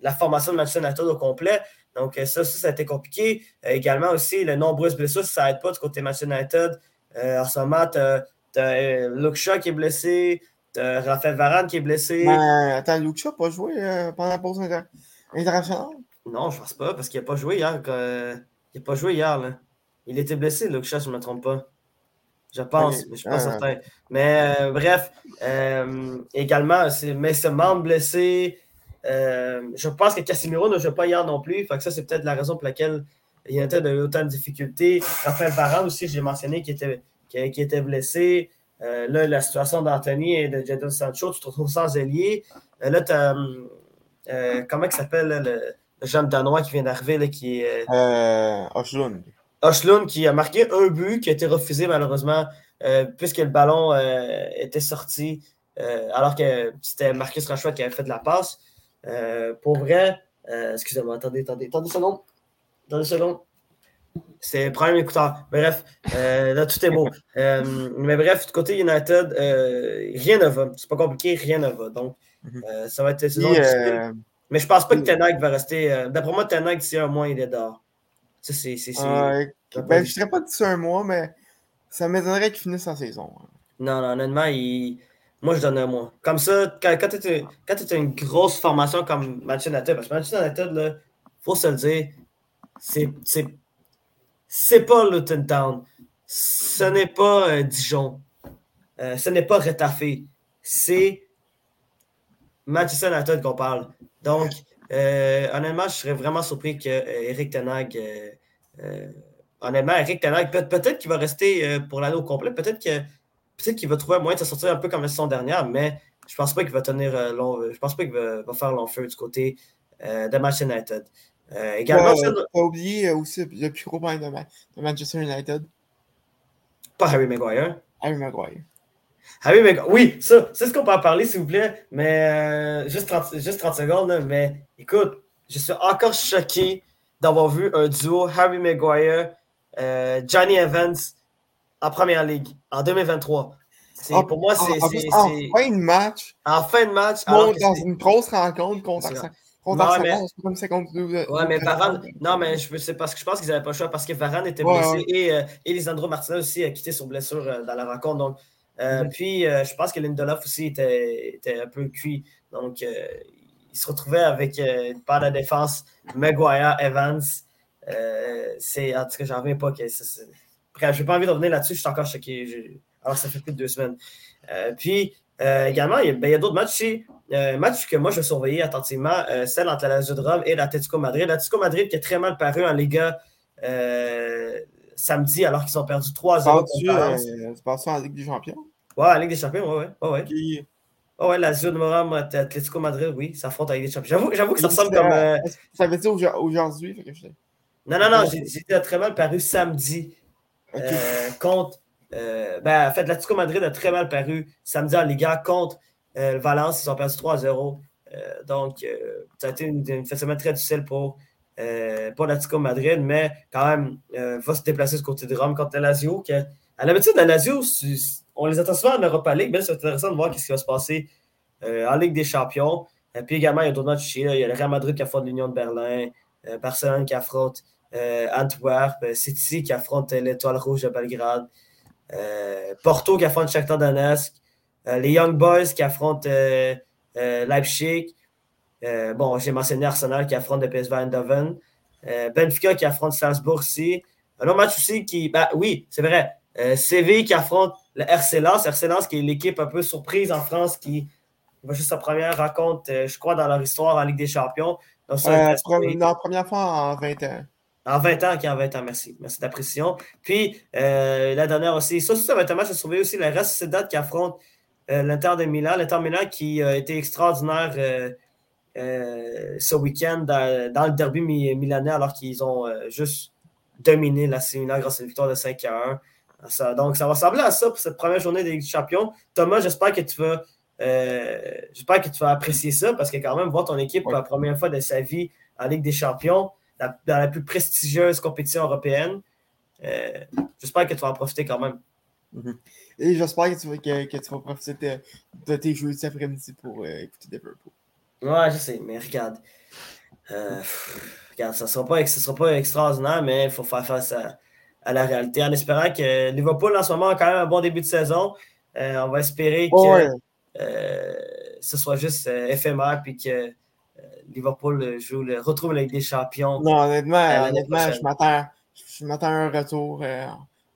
la formation de Manchester United au complet. Donc, ça, ça, a été compliqué. également aussi, le nombreuses blessures, ça n'aide pas du côté Manchester United. en ce moment, tu as, Luke Shaw qui est blessé, tu as Raphaël Varane qui est blessé. Ben, attends, Luke Shaw n'a pas joué pendant la pause internationale? Non, je pense pas, parce qu'il n'a pas joué hier. Il n'a pas joué hier. Là. Il était blessé, Luke Shaw, je ne me trompe pas. Je pense, mais je ne suis pas certain. Mais euh, bref, euh, également, mais ce membre blessé. Euh, je pense que Casimiro ne joue pas hier non plus. Fait que ça, c'est peut-être la raison pour laquelle il y a autant de difficultés. Raphaël Varane aussi, j'ai mentionné était, qui était blessé. là, la situation d'Anthony et de Jadon Sancho, tu te retrouves sans ailier. là, tu as. comment il s'appelle le, le jeune Danois qui vient d'arriver, qui est. Euh, Oshlund. Oshlund qui a marqué un but qui a été refusé malheureusement euh, puisque le ballon euh, était sorti euh, alors que c'était Marcus Rashford qui avait fait de la passe. Pour vrai, excusez-moi, attendez, attendez, attendez une seconde. Attendez une seconde. C'est problème écouteur. Bref, là, tout est beau. mais bref, du côté United, rien ne va. C'est pas compliqué, rien ne va. Donc, mhm. ça va être une saison difficile. Mais je pense pas que Tenag va rester. Euh, d'après moi, Tenag, d'ici un mois, il est dehors. Ça, c'est. ben, je ne serais pas d'ici un mois, mais ça m'étonnerait qu'il finisse sa saison. Hein. Non, non, honnêtement, il... moi, je donne un mois. Comme ça, quand, quand tu as une grosse formation comme Manchester United, parce que Manchester United, il faut se le dire, c'est pas Luton Town. Ce n'est pas euh, Dijon. Euh, ce n'est pas Retafé. C'est Manchester United qu'on parle. Donc, euh, honnêtement, je serais vraiment surpris que Eric Tenag. Honnêtement, Eric Tenag, peut-être qu'il va rester pour l'année au complet. Peut-être qu'il va trouver un moyen de se sortir un peu comme la saison dernière, mais je pense pas qu'il va tenir long. Je pense pas qu'il va, faire long feu du côté de Manchester United. également, ouais, pas oublié aussi le plus gros point de, Manchester United. Pas Harry Maguire. Harry Maguire. Oui, mais oui, ça, c'est ce qu'on peut en parler, s'il vous plaît. Mais euh, juste, 30, juste 30 secondes. mais écoute, je suis encore choqué d'avoir vu un duo Harry Maguire, euh, Johnny Evans en première ligue en 2023. Ah, pour moi, c'est. En, fin de match. En fin de match. Alors dans une grosse rencontre contre non, mais... comme 52. Ouais, mais Varane. Non, mais c'est parce que je pense qu'ils n'avaient pas le choix parce que Varane était blessé et, euh, et Lisandro Martinez aussi a quitté son blessure dans la rencontre. Donc, euh, puis, euh, je pense que Lindelof aussi était, un peu cuit. Donc, euh, il se retrouvait avec une part de défense, Maguire, Evans. c'est, en tout cas, j'en reviens pas. Que Bref, je n'ai pas envie de revenir là-dessus, je suis encore choqué. Alors, ça fait plus de deux semaines. puis, également, il y a, d'autres matchs ici. Un match que moi, je surveillais attentivement, celle entre la Lazio de Rome et l'Atletico Madrid. L'Atletico Madrid qui est très mal paru en Liga samedi alors qu'ils ont perdu 3-0. Tu passes en Ligue des Champions? Ouais, en Ligue des Champions, ouais, ouais. ouais, ouais. Oh ouais, Lazio de Moram, Atlético Madrid, oui, ça affronte avec des champions. J'avoue, j'avoue que ça ressemble comme. Ça veut dire aujourd'hui? Non, non, non, j'ai très mal paru samedi contre euh, ben, en fait, l'Atlético Madrid a très mal paru samedi en Liga contre euh, Valence. Ils ont perdu 3-0. Euh, donc, ça a été une, une semaine très difficile pour, pour l'Atlético Madrid, mais quand même, va se déplacer du côté de Rome contre la Lazio. À l'habitude, la Lazio, on les attend souvent en Europa League, mais c'est intéressant de voir ce qui va se passer en Ligue des Champions. Et puis également, il y a d'autres matchs Il y a le Real Madrid qui affronte l'Union de Berlin, Barcelone qui affronte Antwerp, City qui affronte l'Étoile Rouge de Belgrade. Euh, Porto qui affronte Shakhtar Donetsk, euh, les Young Boys qui affrontent euh, Leipzig. bon, j'ai mentionné Arsenal qui affronte le PSV Eindhoven. Benfica qui affronte Salzbourg aussi. Un autre match aussi qui. Ben, oui, c'est vrai. CV qui affronte le RC Lens. RC Lens qui est l'équipe un peu surprise en France qui va juste sa première rencontre, je crois, dans leur histoire en Ligue des Champions. Donc, euh, première fois en 20 ans. En 20 ans, qui en 20 ans, merci. Merci de. Puis, euh, la dernière aussi, ça, ça va être un match à sauver aussi. La reste, c'est date qui affronte euh, l'Inter de Milan. L'Inter de Milan qui a été extraordinaire euh, ce week-end dans, le derby milanais, alors qu'ils ont juste dominé la Milan grâce à une victoire de 5 à 1. donc, ça va ressembler à ça pour cette première journée des Champions. Thomas, j'espère que tu vas. j'espère que tu vas apprécier ça parce que quand même voir ton équipe pour la première fois de sa vie en Ligue des Champions, dans la plus prestigieuse compétition européenne. Euh, j'espère que tu vas en profiter quand même. Mhm. Et j'espère que, tu vas, que, tu vas profiter de, tes jeux cet après-midi pour euh, écouter Liverpool. Ouais, je sais, mais regarde. Euh, regarde, ça ne sera, pas, sera pas extraordinaire, mais il faut faire face à, à, la réalité en espérant que Liverpool en ce moment a quand même un bon début de saison. on va espérer que ce soit juste éphémère puis que Liverpool joue le, retrouve la Ligue des Champions. Non, honnêtement, honnêtement je m'attends je m'attends à un retour euh,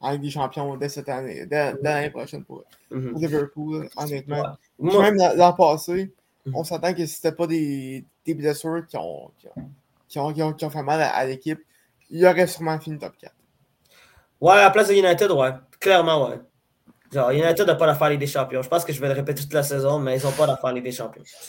en Ligue des Champions dès cette année, dès, l'année prochaine pour, mhm. Liverpool, honnêtement. Même l'an passé, mhm. on s'attend que si c'était pas des, des blessures qui ont, qui ont, qui ont, qui ont, fait mal à, l'équipe, il aurait sûrement fini top 4. Ouais, à la place de United, ouais. Clairement, ouais. Genre, United n'a pas l'affaire Ligue des Champions. Je pense que je vais le répéter toute la saison, mais ils n'ont pas l'affaire Ligue des Champions.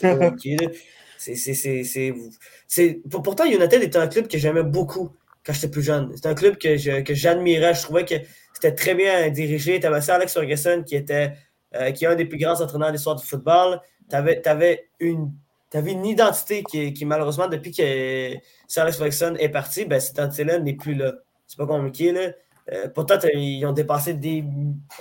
C'est, Pourtant, United était un club que j'aimais beaucoup quand j'étais plus jeune. C'était un club que, j'admirais. Je trouvais que c'était très bien dirigé. Tu avais Alex Ferguson qui était euh, qui est un des plus grands entraîneurs de l'histoire du football. Tu avais, une, une identité qui, malheureusement, depuis que Sir Alex Ferguson est parti, ben, cette identité-là n'est plus là. C'est pas compliqué. Là. Euh, pourtant, ils ont dépassé des,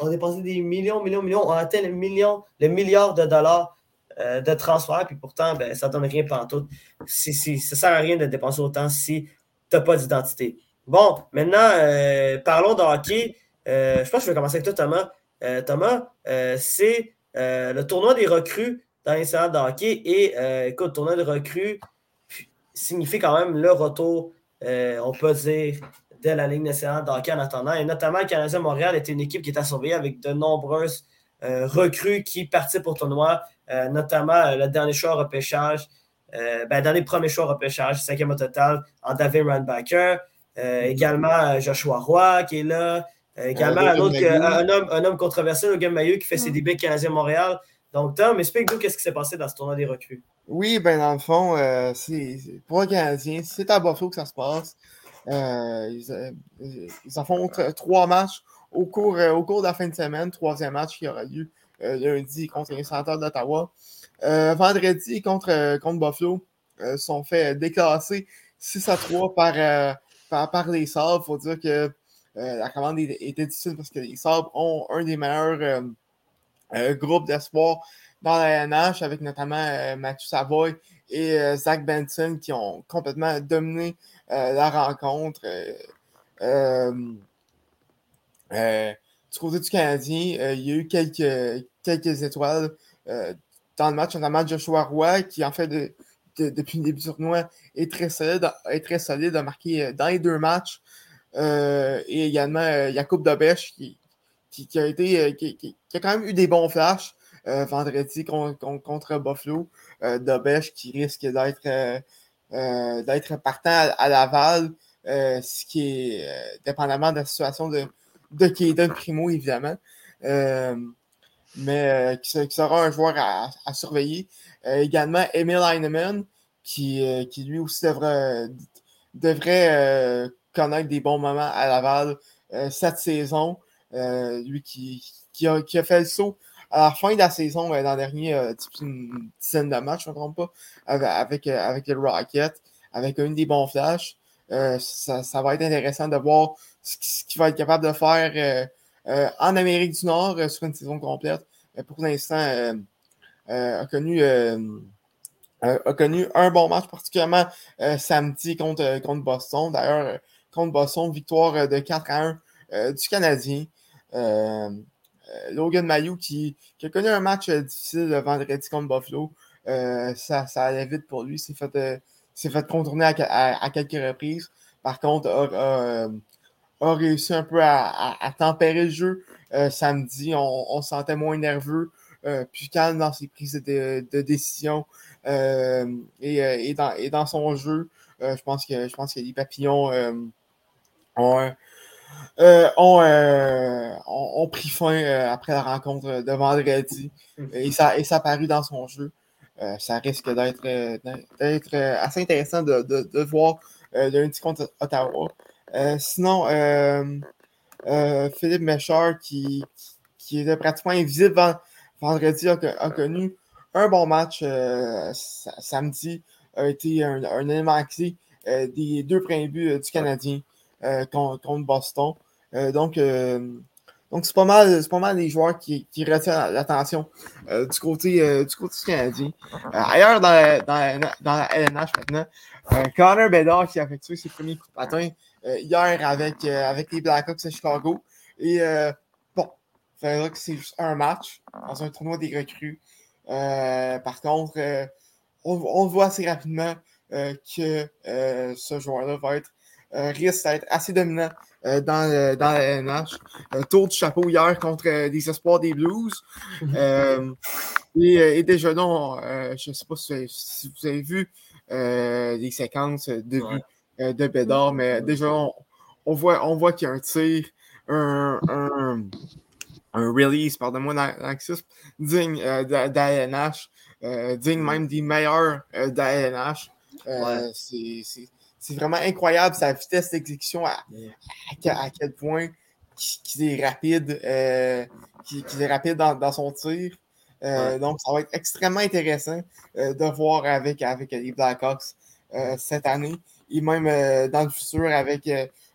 ont des millions, millions, millions, ont atteint le million, le milliard de dollars euh, de transfert, puis pourtant, ben, ça ne donne rien pendant. Si, si, ça ne sert à rien de dépenser autant si tu n'as pas d'identité. Bon, maintenant, euh, parlons de hockey. Euh, je pense que je vais commencer avec toi, Thomas. Thomas, c'est le tournoi des recrues dans les salles de. Et écoute, le tournoi des recrues signifie quand même le retour, on peut dire, de la Ligue nationale de hockey en attendant. Et notamment, le Canadien Montréal était une équipe qui est à surveiller avec de nombreuses recrues qui participent au tournoi. Euh, notamment euh, le dernier choix repêchage, euh, ben, dernier premier choix repêchage, cinquième au total, en David Randbacker. également Joshua Roy qui est là. également un, autre, un, homme, un homme controversé, Logan Maillot, qui fait ses débuts canadien Montréal. Donc, Tom, explique-nous qu'est-ce qui s'est passé dans ce tournoi des recrues. Oui, ben dans le fond, c'est pour un Canadien, c'est à Buffalo que ça se passe. ils, ils, en font trois matchs au cours, au cours de la fin de semaine, troisième match qui aura lieu euh, lundi contre les sénateurs d'Ottawa. Euh, vendredi contre, euh, contre Buffalo, sont fait déclasser 6 à 3 par, par, les Sabres. Il faut dire que la commande était difficile parce que les Sabres ont un des meilleurs groupes d'espoir dans la NH, avec notamment Mathieu Savoy et Zach Benson qui ont complètement dominé la rencontre. Du côté du Canadien, il y a eu quelques, quelques étoiles euh, dans le match, notamment Joshua Roy, qui en fait depuis le début du tournoi est très solide, est très solide, a marqué euh, dans les deux matchs. Euh, et également Jacob Dobesch qui, qui, a été qui, a quand même eu des bons flashs vendredi contre, Buffalo. Dobesch qui risque d'être d'être partant à, Laval ce qui est dépendamment de la situation de, de Kaden Primo, évidemment. mais qui, sera un joueur à, surveiller. également, Emil Heinemann, qui, lui aussi devrait, connaître des bons moments à Laval cette saison. lui qui, a, fait le saut à la fin de la saison, dans le dernier, euh, une dizaine de matchs, je ne me trompe pas, avec, euh, avec, le Rocket, avec une des bons flashs. Euh, ça, va être intéressant de voir ce, qu'il va être capable de faire en Amérique du Nord sur une saison complète. Pour l'instant, a connu a connu un bon match, particulièrement samedi contre, contre Boston. D'ailleurs, contre Boston, victoire de 4 à 1 du Canadien. Euh, Logan Mayou qui, a connu un match euh, difficile le vendredi contre Buffalo. Euh, ça, ça, allait vite pour lui. C'est fait, fait contourner à, quelques reprises. Par contre, a, réussi un peu à, tempérer le jeu. samedi, on, se sentait moins nerveux, plus calme dans ses prises de, décision et, dans, son jeu. je pense que je pense que les papillons ont, euh, euh, ont, pris fin euh, après la rencontre de vendredi et ça, et ça a paru dans son jeu. ça risque d'être assez intéressant de, de, voir lundi contre Ottawa. Sinon, Philippe Méchard, qui, qui était pratiquement invisible vendredi, a, connu un bon match samedi, a été un, un élément clé des deux premiers buts du Canadien. Euh, contre, Boston. Euh, donc, euh, donc c'est pas mal, pas mal des joueurs qui, qui retiennent l'attention du côté du côté canadien. ailleurs dans la, dans, dans la LNH maintenant, Connor Bedard qui a effectué ses premiers coups de patin hier avec, avec les Blackhawks de Chicago. Et bon, ça que c'est juste un match dans un tournoi des recrues. par contre, on, on, voit assez rapidement que ce joueur-là va être euh, risque d'être assez dominant euh, dans, dans la NH. tour du chapeau hier contre euh, des espoirs des Blues. et, déjà, non, je ne sais pas si, vous avez vu les séquences de de Bédard, mais déjà, on, voit, on voit qu'il y a un tir, un, un, un release, pardon-moi digne euh, digne même des meilleurs euh, C'est c'est vraiment incroyable sa vitesse d'exécution, à, à, quel point qu'il est rapide, euh, qu'il est rapide dans, son tir. Euh, donc, ça va être extrêmement intéressant euh, de voir avec, avec les Blackhawks cette année et même dans le futur avec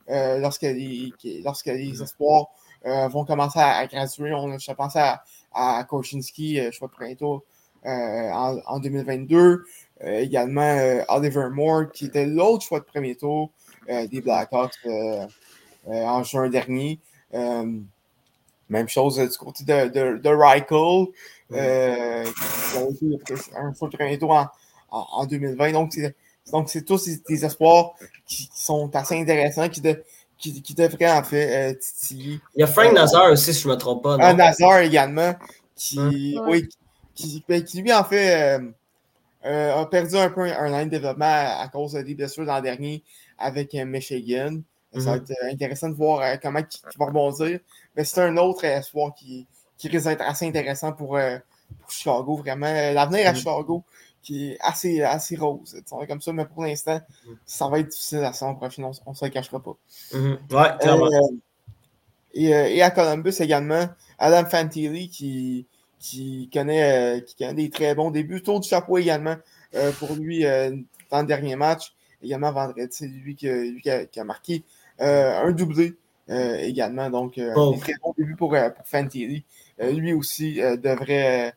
lorsque, les, lorsque les espoirs vont commencer à, graduer. On, je pense à, à Kochinski, je crois, bientôt en, en 2022. Euh, également euh, Oliver Moore, qui était l'autre choix de premier tour euh, des Blackhawks en juin dernier. même chose du côté de, de, de Reichel, un choix de premier tour en, 2020. Donc, donc, c'est tous des espoirs qui, sont assez intéressants, qui, qui, devraient en fait titiller. Il y a Frank Nazar aussi, si je ne me trompe pas. Un Nazar également, qui, oui, qui, ben, qui, lui en fait euh, a perdu un peu un, line de développement à, cause des blessures l'an dernier avec euh, Michigan. Ça va mhm. être euh, intéressant de voir comment il, va rebondir. Mais c'est un autre espoir qui, qui risque d'être assez intéressant pour, Chicago, vraiment. L'avenir à mhm. Chicago qui est assez, assez rose. comme ça, mais pour l'instant, mhm. ça va être difficile la saison prochaine, on ne se le cachera pas. Ouais, clairement. et, et, à Columbus également, Adam Fantilli qui, qui connaît, euh, qui connaît des très bons débuts. Tour du chapeau également euh, pour lui euh, dans le dernier match. Également vendredi, c'est lui, qui, lui qui, a, marqué un doublé également. Donc, un très bon début pour, pour Fantilli. lui aussi devrait,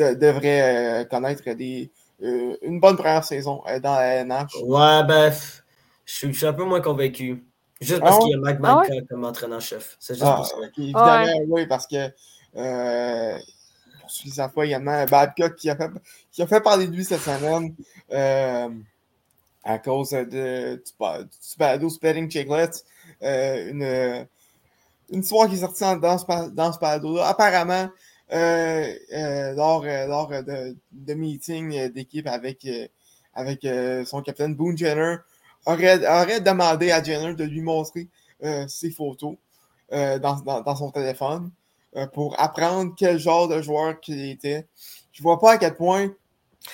devrait connaître des, une bonne première saison dans la NH. Ouais, ben, je suis, un peu moins convaincu. Juste parce ah qu'il y a Mike ah comme entraîneur-chef. C'est juste ah, pour ça. Évidemment, oui, parce que euh, pour sa fois également, Babcock qui a, fait, qui a fait parler de lui cette semaine euh, à cause de, du, balado Spelling Chicklets. Euh, une, une histoire qui est sortie dans ce, dans ce balado-là. Apparemment, euh, euh, lors, euh, lors de, de meeting d'équipe avec, avec son capitaine Boone Jenner, aurait, aurait demandé à Jenner de lui montrer euh, ses photos euh, dans, dans, dans, son téléphone euh, pour apprendre quel genre de joueur qu'il était. Je vois pas à quel point.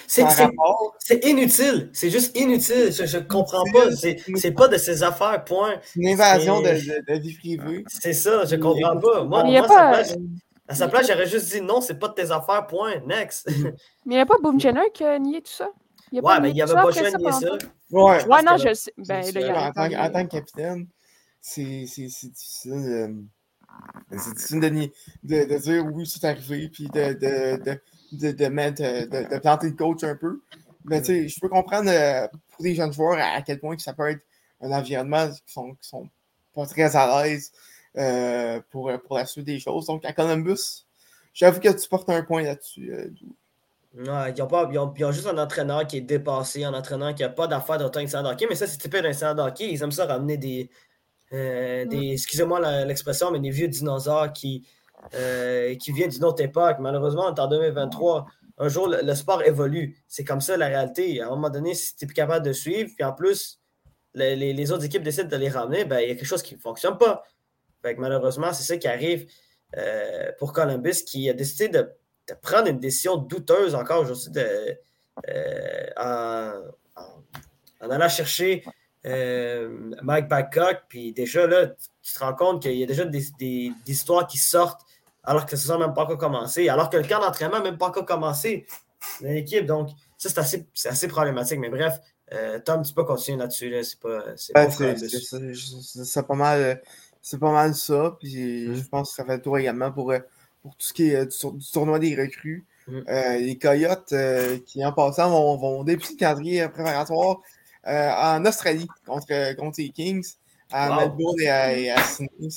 C'est inutile. C'est juste inutile. Je, je comprends pas. C'est pas de ses affaires, point. C'est une invasion de, de, de, vie privée. C'est ça, je comprends pas. Moi, moi pas... À sa place, j'aurais juste dit non, c'est pas de tes affaires, point. Next. Mais il n'y a pas Boom Jenner qui a nié tout ça? Il y a ouais, mais il y avait pas Jenner nié ça. Ouais, ouais non, je sais. Ben, là, en, tant, en, tant, que capitaine, c'est difficile. Euh, c'est difficile de, de, de, dire oui, c'est arrivé, puis de, de, de, de, mettre, de, de planter le coach un peu. Mais tu sais, je peux comprendre euh, pour les jeunes joueurs à, quel point que ça peut être un environnement qui sont, qui sont pas très à l'aise euh, pour, pour la suite des choses. Donc, à Columbus, j'avoue que tu portes un point là-dessus. Euh, non, ils, ont pas, ils, ont, ils, ont, juste un entraîneur qui est dépassé, un entraîneur qui n'a pas d'affaires d'autant que hockey, mais ça, c'est typique d'un centre hockey. Ils aiment ça ramener des, euh, des, excusez-moi l'expression, mais des vieux dinosaures qui, euh, qui viennent d'une autre époque. Malheureusement, on est en 2023. Un jour, le, sport évolue. C'est comme ça la réalité. À un moment donné, si tu n'es plus capable de suivre, puis en plus, les, les, autres équipes décident de les ramener, ben, il y a quelque chose qui ne fonctionne pas. Fait malheureusement, c'est ça qui arrive euh, pour Columbus qui a décidé de, de, prendre une décision douteuse encore aujourd'hui de, en, en, allant chercher euh, Mike Babcock, puis déjà là, tu te rends compte qu'il y a déjà des, des, histoires qui sortent alors que ça n'a même pas encore commencé, alors que le camp d'entraînement n'a même pas encore commencé dans l'équipe. Donc, ça, c'est assez, assez, problématique. Mais bref, euh, Tom, tu peux continuer là-dessus. Là. C'est pas, c'est pas, pas mal. C'est pas mal ça. Puis je pense que ça fait le tour également pour, euh, pour tout ce qui est du, tournoi des recrues. Mm. les Coyotes qui, en passant, vont, vont débuter le calendrier préparatoire euh, en Australie contre, contre les Kings, à Melbourne et à, Sydney.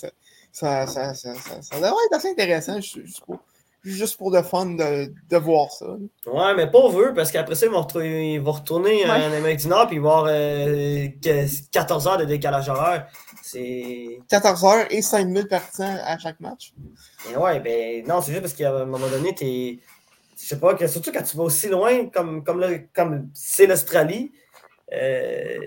Ça, ça, ça, ça, devrait être assez intéressant, juste pour, juste pour le fun de, de voir ça. Ouais, mais pas eux, parce qu'après ça, ils vont, retourner, ils vont retourner ouais. en Amérique du Nord puis euh, 14 heures de décalage horaire. C'est 14 heures et 5000 partisans à chaque match. Et ouais, ben non, c'est juste parce qu'à un moment donné, t'es. Je sais pas, que, surtout quand tu vas aussi loin, comme comme, comme c'est l'Australie, euh,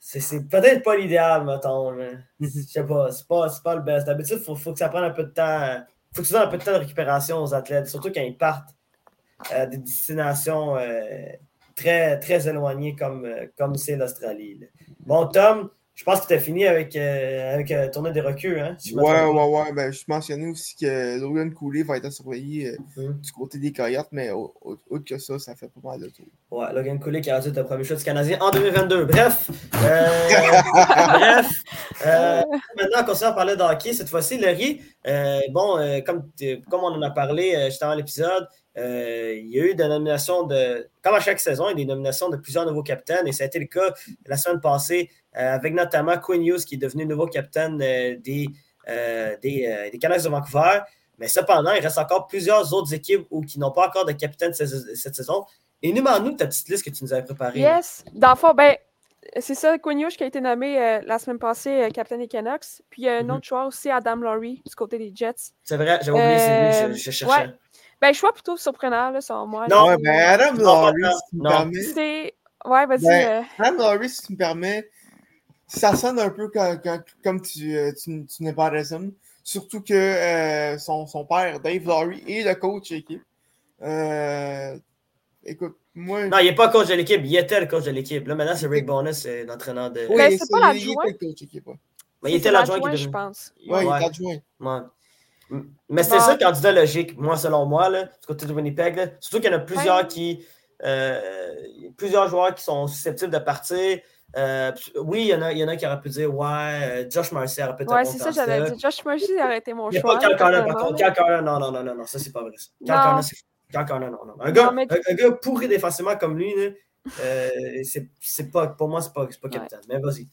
c'est peut-être pas l'idéal, mettons. Je sais pas, c'est pas, pas le best. D'habitude, il faut, faut, que ça prenne un peu de temps. faut que ça donne un peu de temps de récupération aux athlètes, surtout quand ils partent à des destinations euh, très, très éloignées comme euh, comme c'est l'Australie. Bon, Tom, je pense que tu as fini avec, euh, avec euh, des reculs. Hein, ouais, ouais, ouais. Ben, je mentionnais aussi que Logan Cooley va être surveillé euh, mm-hmm. du côté des Coyotes, mais autre que ça, ça fait pas mal de tout. Ouais, Logan Cooley qui a reçu le premier choix du Canadien en 2022. Bref, bref. maintenant, on continue à parler de hockey. Cette fois-ci, Larry, bon, comme, comme on en a parlé juste avant l'épisode, il y a eu des nominations de, comme à chaque saison, il y a des nominations de plusieurs nouveaux capitaines, et ça a été le cas la semaine passée euh, avec notamment Quinn Hughes qui est devenu nouveau capitaine euh, des, euh, des, des, Canucks de Vancouver. Mais cependant, il reste encore plusieurs autres équipes où, qui n'ont pas encore de capitaine cette, saison. Et nous ta petite liste que tu nous avais préparée. Yes. Dans le fond, ben, c'est ça, Quinn Hughes qui a été nommé la semaine passée capitaine des Canucks. Puis il y a un mm-hmm. autre choix aussi, Adam Laurie, du côté des Jets. C'est vrai, j'avais oublié, c'est lui, je, je cherchais. Ouais. Ben, choix plutôt surprenant, là, selon moi. Non, ben, Adam Laurie, si tu me permets. C'est. Ouais, vas-y. Ben, Adam Laurie, si tu me permets, ça sonne un peu comme, comme tu, euh, tu, tu n'es pas raison. Surtout que euh, son, son, père, Dave Laurie, est le coach de l'équipe. Euh, écoute, moi. Non, il n'est pas coach de l'équipe, il était le coach de l'équipe. Là, maintenant, c'est Rick Bonus, l'entraîneur de. Oui, mais c'est pas l'adjoint. Il, était ouais. Mais il était l'adjoint je pense. Oui, il est adjoint. Ouais. Mais c'est ça le candidat logique, moi, selon moi, là, du côté de Winnipeg. Là. Surtout qu'il y en a plusieurs qui. Euh, plusieurs joueurs qui sont susceptibles de partir. Euh, oui, il y, en a, il y en a qui auraient pu dire Ouais, euh, Josh Marcy aurait pu être Ouais, c'est ça, j'allais dire. Josh Marcy aurait été mon choix. Il n'y a pas Connor, par contre. Connor, non, non, non, non, non, ça, c'est pas vrai. Cal Connor, c'est. Connor, non, non. Un gars, non, un, un, gars pourri défensivement comme lui, euh, c'est pas, pour moi, c'est pas, pas capitaine. Ouais. Mais vas-y.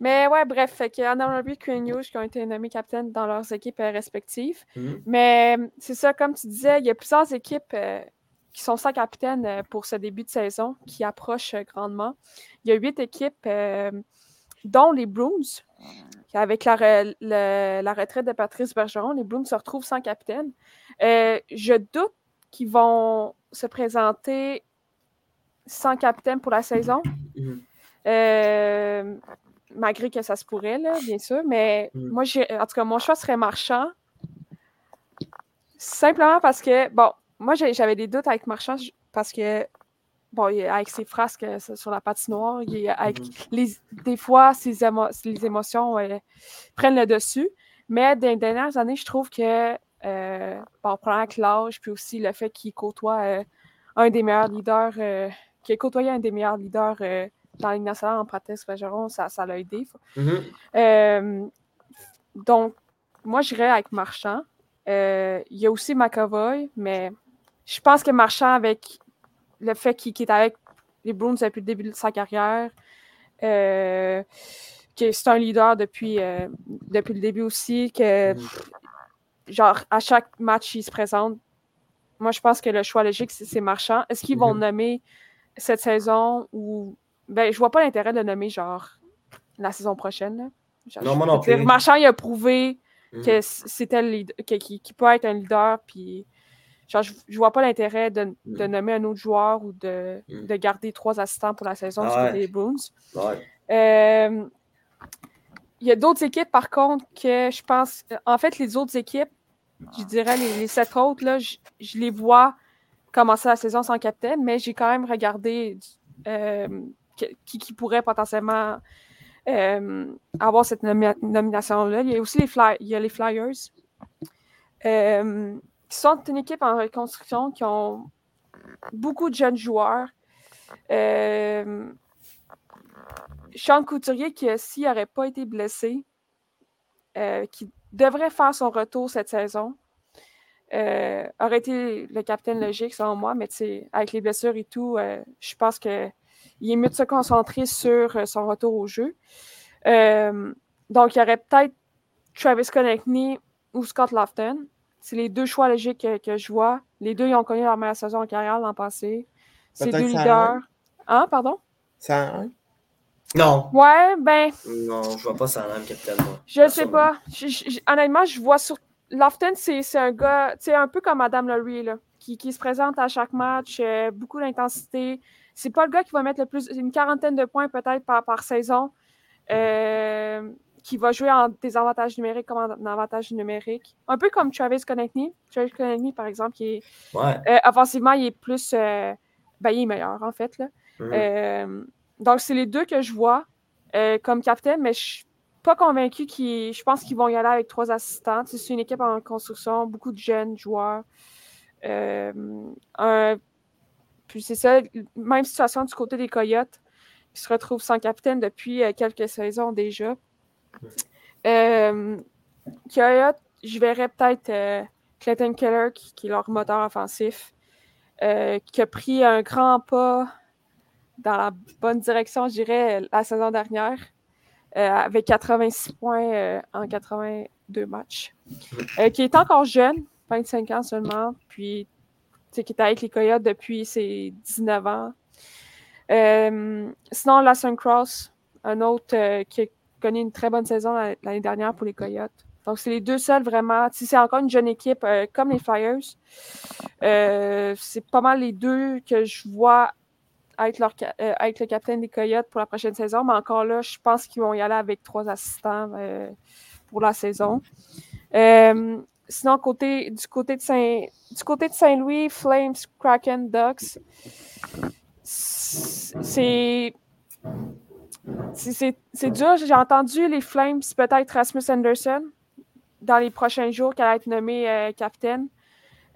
Mais ouais, bref, fait que Quinn Hughes qui ont été nommés capitaines dans leurs équipes euh, respectives. Mm -hmm. Mais c'est ça, comme tu disais, il y a plusieurs équipes euh, qui sont sans capitaine euh, pour ce début de saison qui approchent grandement. Il y a huit équipes dont les Bruins. Avec la, re, le, la, retraite de Patrice Bergeron, les Bruins se retrouvent sans capitaine. Euh, je doute qu'ils vont se présenter sans capitaine pour la saison. Mm -hmm. Euh, malgré que ça se pourrait, là, bien sûr. Mais Mm. moi, j'ai, en tout cas, mon choix serait Marchand. Simplement parce que, bon, moi, j'avais des doutes avec Marchand parce que, bon, avec ses frasques euh, sur la patinoire, il, avec Mhm. les, des fois, ses émo- les émotions euh, prennent le dessus. Mais dans les dernières années, je trouve que, euh, bon, avec l'âge, puis aussi le fait qu'il côtoie euh, un des meilleurs leaders, qu'il ait côtoyé un des meilleurs leaders dans Ligue nationale en Pratis Bergeron, ça ça l'a aidé. Mhm. Euh, donc, moi, j'irais avec Marchand. Euh, il y a aussi McAvoy, mais je pense que Marchand, avec le fait qu'il est avec les Bruins depuis le début de sa carrière, euh, que c'est un leader depuis, euh, depuis le début aussi, que Mhm. genre à chaque match, il se présente. Moi, je pense que le choix logique, c'est Marchand. Est-ce qu'ils vont Mhm. nommer cette saison ou. Ben, je vois pas l'intérêt de le nommer genre la saison prochaine. là. Genre, Non, moi non plus. Marchand, il a prouvé Mhm. que c'était le qu'il peut être un leader, puis genre, je, je vois pas l'intérêt de, de Mm. nommer un autre joueur ou de, Mm. de garder trois assistants pour la saison Ah du ouais. côté des Bruins. Ouais. Euh, Il y a d'autres équipes, par contre, que je pense. En fait, les autres équipes, je dirais les, les sept autres, là, je, je les vois commencer la saison sans capitaine, mais j'ai quand même regardé euh, qui, qui pourrait potentiellement euh, avoir cette nomi- nomination-là. Il y a aussi les, il y a les Flyers, euh, qui sont une équipe en reconstruction, qui ont beaucoup de jeunes joueurs. Euh, Sean Couturier, qui, s'il n'aurait pas été blessé, qui devrait faire son retour cette saison, aurait été le capitaine logique, selon moi, mais avec les blessures et tout, je pense que il est mieux de se concentrer sur euh, son retour au jeu. Euh, donc, il y aurait peut-être Travis Connectney ou Scott Lofton. C'est les deux choix logiques que, que je vois. Les deux, ils ont connu leur meilleure saison en carrière l'an passé. C'est deux leaders. Hein, pardon? Ça, hein? Non. Ouais, ben, Non, je vois pas ça en même capitaine, moi. Je ne sais Sûrement. pas. Je- je- je- honnêtement, je vois sur. Lofton, c'est c'est un gars, tu sais, un peu comme Madame Lurie, là, qui, qui se présente à chaque match, euh, beaucoup d'intensité. C'est pas le gars qui va mettre le plus, une quarantaine de points peut-être par, par saison, euh, qui va jouer en désavantage numérique comme en avantage numérique. Un peu comme Travis Connectney. Travis Connectney, par exemple, qui est Ouais. euh, offensivement, il est plus. euh, ben, il est meilleur, en fait. Là. Euh, donc, c'est les deux que je vois comme capitaine, mais je suis pas convaincue qu'ils. Je pense qu'ils vont y aller avec trois assistants. C'est une équipe en construction, beaucoup de jeunes joueurs. Euh, un- Puis c'est ça, même situation du côté des Coyotes, qui se retrouvent sans capitaine depuis euh, quelques saisons déjà. Euh, Coyotes, je verrais peut-être euh, Clayton Keller, qui, est leur moteur offensif, euh, qui a pris un grand pas dans la bonne direction, je dirais, la saison dernière, euh, avec 86 points en 82 matchs. Qui est encore jeune, 25 ans seulement, puis qui est avec les Coyotes depuis ses 19 ans. Euh, sinon, Lawson Cross, un autre euh, qui a connu une très bonne saison la- l'année dernière pour les Coyotes. Donc, c'est les deux seuls vraiment. C'est encore une jeune équipe euh, comme les Flyers. Euh, c'est pas mal les deux que je vois être, le capitaine des Coyotes pour la prochaine saison. Mais encore là, je pense qu'ils vont y aller avec trois assistants pour la saison. Sinon, côté, du côté de Saint, du côté de Saint-Louis, Flames, Kraken, Ducks, c'est c'est- dur. J'ai entendu les Flames, peut-être Rasmus Anderson, dans les prochains jours, qu'elle va être nommée euh, capitaine.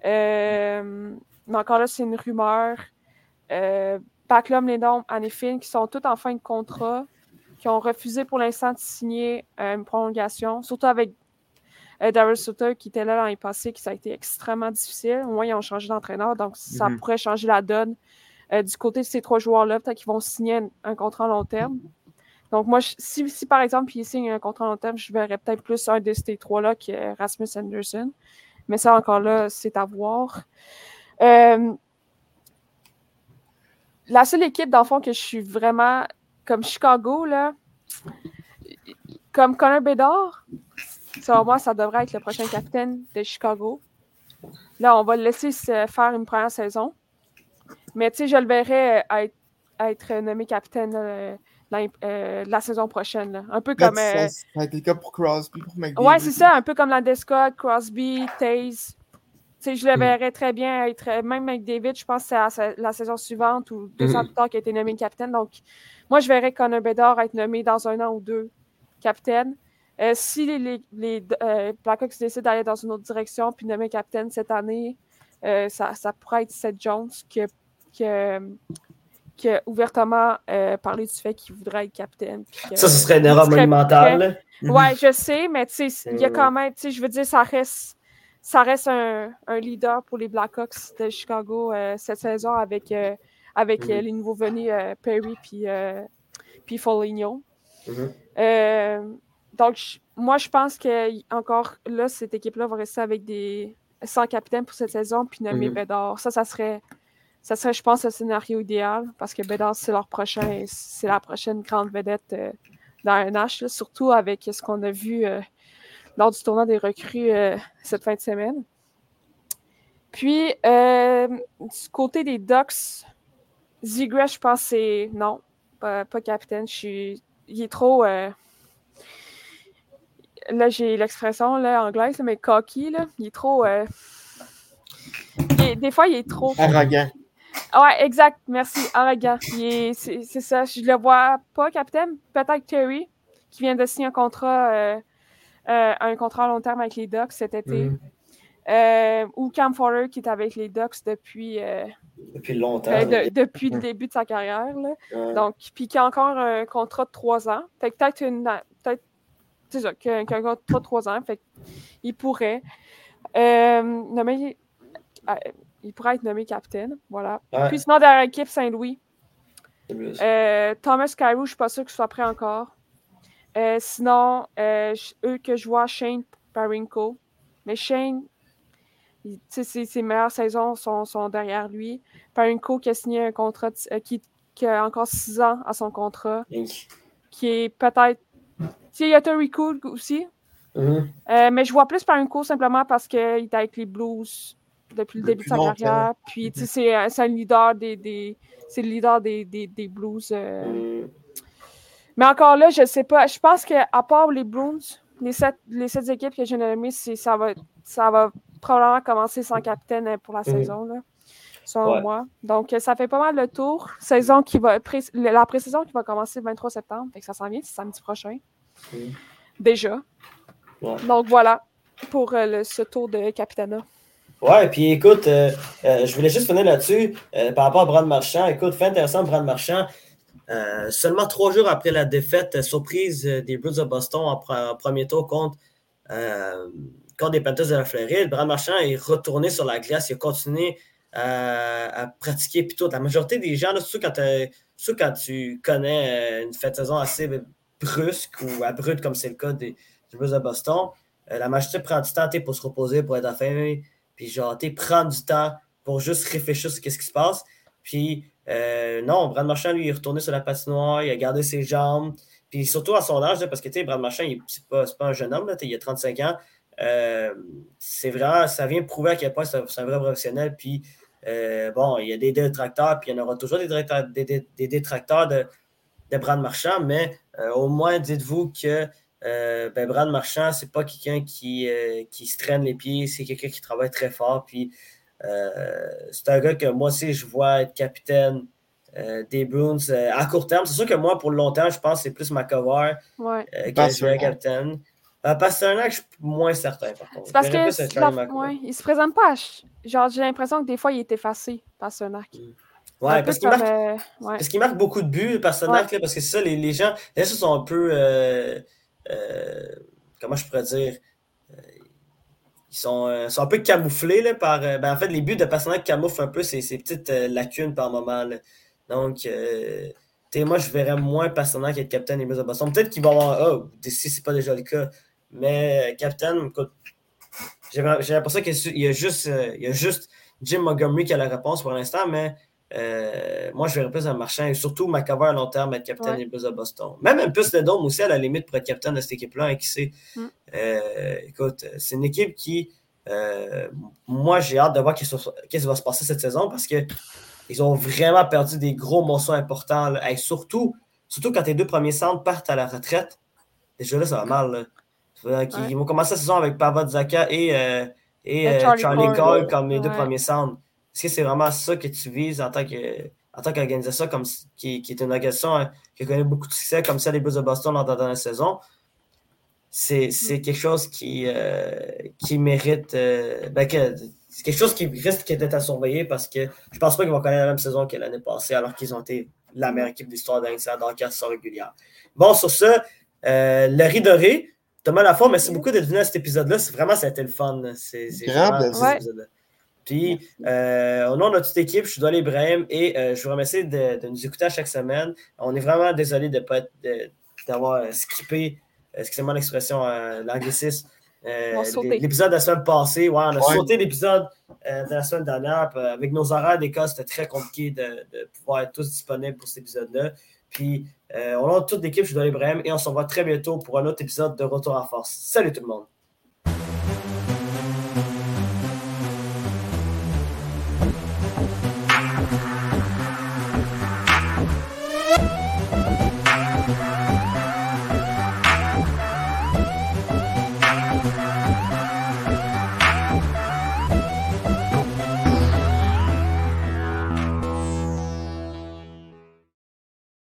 Euh, mais encore là, c'est une rumeur. Euh, Backlum, Anifin, qui sont tous en fin de contrat, qui ont refusé pour l'instant de signer euh, une prolongation, surtout avec euh, Daryl Sutter qui était là l'année passée, qui ça a été extrêmement difficile. Au moins, ils ont changé d'entraîneur, donc ça Mhm. pourrait changer la donne. Euh, du côté de ces trois joueurs-là, peut-être qu'ils vont signer un, un contrat à long terme. Donc, moi, je- si, si, par exemple, ils signent un contrat à long terme, je verrais peut-être plus un de ces trois-là que Rasmus Anderson. Mais ça, encore là, c'est à voir. Euh, la seule équipe, dans le fond, que je suis vraiment comme Chicago, là, comme Connor Bedard, selon moi, ça devrait être le prochain capitaine de Chicago. Là, on va le laisser se faire une première saison. Mais tu sais, je le verrais être, être nommé capitaine euh, la saison prochaine. Un peu comme. Ça, ça, a été le cas pour Crosby, pour McDavid. Ouais, c'est ça, un peu comme la Descott, Crosby, Taze. je le mm. verrais très bien être, même McDavid, je pense que c'est la, saison suivante ou deux ans mm. plus tard qu'il a été nommé capitaine. Donc, moi, je verrais Connor Bedard être nommé dans un an ou deux capitaine. Euh, si les, les, euh, Blackhawks décident d'aller dans une autre direction puis nommer capitaine cette année, euh, ça, ça, pourrait être Seth Jones qui, qui, a ouvertement parlé du fait qu'il voudrait être capitaine. ça, ce serait une erreur monumentale. Oui, je sais, mais tu sais, il y a quand même, tu sais, je veux dire, ça reste, ça reste un, un, leader pour les Blackhawks de Chicago cette saison avec, avec les nouveaux venus Perry puis, puis Foligno. Mm-hmm. Donc, moi, je pense que encore là, cette équipe-là va rester avec des 100 capitaines pour cette saison, puis nommer mm Bédard. Ça, ça serait, ça serait, je pense, le scénario idéal, parce que Bédard, c'est leur prochain, c'est la prochaine grande vedette euh, dans un H, surtout avec ce qu'on a vu euh, lors du tournoi des recrues euh, cette fin de semaine. Puis, du côté des Ducks, Zigres, je pense, c'est non, pas, pas capitaine. Je suis, il est trop là, j'ai l'expression anglaise, mais cocky, là, il est trop. Euh, des fois, il est trop. Arrogant. Ouais, exact. Merci. Arrogant. C'est ça. Je le vois pas, capitaine. Peut-être Terry, qui vient de signer un contrat, euh, euh, un contrat à long terme avec les Ducks cet été. Mm. ou Cam Fowler, qui est avec les Ducks depuis. depuis longtemps. depuis le début de sa carrière. Donc, puis qui a encore un contrat de trois ans. Fait que peut-être une, c'est ça, qu'un gars de 3 ans. Fait il pourrait. Euh, nommer, euh, il pourrait être nommé capitaine. Voilà. Puis sinon, derrière l'équipe Saint-Louis. Euh, Thomas Cairo, je ne suis pas sûr qu'il soit prêt encore. sinon, eux que je vois, Shane Parinko. Mais Shane, ses, meilleures saisons sont, sont, derrière lui. Parinko qui a signé un contrat, qui, qui, a encore 6 ans à son contrat. Qui est peut-être il y a Terry Cool aussi. Mm-hmm. Euh, mais je vois plus par un coup simplement parce qu'il est avec les Blues depuis le début de sa carrière. Puis, mm-hmm. c'est un leader des, des c'est le leader des, des, des Blues. Euh. Mm. Mais encore là, je sais pas. Je pense qu'à part les Blues, les sept, les sept équipes que j'ai nommées, ça va, ça va probablement commencer sans capitaine euh, pour la mm. saison. Là selon moi. Donc, ça fait pas mal le tour. Saison qui va la pré-saison qui va commencer le 23 septembre. Fait que ça s'en vient, c'est samedi prochain. Déjà. Donc voilà pour euh, ce tour de Capitana. Ouais, puis écoute, euh, euh, je voulais juste finir là-dessus par rapport à Brad Marchand. Écoute, fait intéressant, Brad Marchand. seulement trois jours après la défaite surprise des Blues de Boston en, premier tour contre, contre les Panthers de la Floride, Brad Marchand est retourné sur la glace. Il a continué à, pratiquer. Puis tout, la majorité des gens, surtout, quand, quand tu connais une fête de saison assez brusque ou abrupte, comme c'est le cas des, Blues de Boston, euh, la majorité prend du temps pour se reposer, pour être fin, puis genre, prendre du temps pour juste réfléchir sur ce qui se passe. Puis, euh, non, Brad Marchand, lui, est retourné sur la patinoire, il a gardé ses jambes, puis surtout à son âge, parce que, Brad Marchand, c'est pas, pas un jeune homme, il a 35 ans. Euh, c'est vraiment, ça vient prouver à quel point c'est un, vrai professionnel. Puis, bon, il y a des détracteurs, puis il y en aura toujours des, des, détracteurs de, de Marchand, mais au moins, dites-vous que euh, ben Brad Marchand, c'est pas quelqu'un qui, euh, qui se traîne les pieds, c'est quelqu'un qui travaille très fort. Puis c'est un gars que moi aussi, je vois être capitaine des Bruins à court terme. C'est sûr que moi, pour le long terme, je pense que c'est plus McCover ouais. qui est capitaine. Pasternak, je suis moins certain, par contre. C'est parce que ouais, il se présente pas. Genre, j'ai l'impression que des fois, il est effacé, Pasternak. Mm. Ouais, parce qu'il marque, marque, beaucoup de buts, Pasternak, parce que c'est ça, les, les gens, les gens sont un peu. Euh, euh, comment je pourrais dire euh, Ils sont, sont, un peu camouflés là, par. Ben, en fait, les buts de Pasternak camouflent un peu ces, ces petites lacunes par moment. Là. Donc, moi, je verrais moins Pasternak être capitaine des Blues de Boston. Peut-être qu'ils vont avoir. Oh, si c'est pas déjà le cas. Mais, capitaine, écoute, j'ai l'impression qu'il y a juste. il y a juste Jim Montgomery qui a la réponse pour l'instant, mais euh, moi, je verrais plus un marchand et surtout McAvoy à long terme être capitaine Blues de Boston. Même un peu Dome aussi, à la limite, pour être capitaine de cette équipe-là, hein, qui sait. Mm. Euh, écoute, c'est une équipe qui, euh, moi, j'ai hâte de voir qu'est-ce qui va se passer cette saison parce qu'ils ont vraiment perdu des gros morceaux importants. Et surtout, Surtout quand tes deux premiers centres partent à la retraite. Déjà là, ça va mal. Là. Ils, Ouais. ils vont commencer la saison avec Pavard Zaka et, et Et Charlie Charlie, Cole. Cole comme les deux premiers centres. Est-ce que c'est vraiment ça que tu vises en tant que en tant qu'organisation comme qui, qui est une organisation hein, qui a connu beaucoup de succès comme ça les Blues de Boston lors de la dernière saison? C'est c'est quelque chose qui, euh, qui mérite euh, ben, que- c'est quelque chose qui risque d'être à surveiller parce que je pense pas qu'ils vont connaître la même saison que l'année passée alors qu'ils ont été la meilleure équipe d'histoire de l'NCAA dans la régulière. Bon, sur ça, euh, le riz doré, Thomas Lafont, merci beaucoup d'être venu à cet épisode-là. C'est vraiment, ça a été le fun. C'est vraiment plaisir. cet épisode-là. Puis, euh, au nom de toute équipe, je suis Dolly Ibrahim et euh, je vous remercie de, de nous écouter à chaque semaine. On est vraiment désolé de pas d'avoir euh, skippé, excusez-moi l'expression, euh, l'anglicisme, euh, On a sauté. l'é- l'épisode de la semaine passée. Ouais, on a Ouais. sauté l'épisode euh, de la semaine dernière. Puis, avec nos horaires d'école, c'était très compliqué de, de pouvoir être tous disponibles pour cet épisode-là. Puis, euh, au nom de toute l'équipe, je suis Dolly Ibrahim et on se revoit très bientôt pour un autre épisode de Retour en force. Salut tout le monde!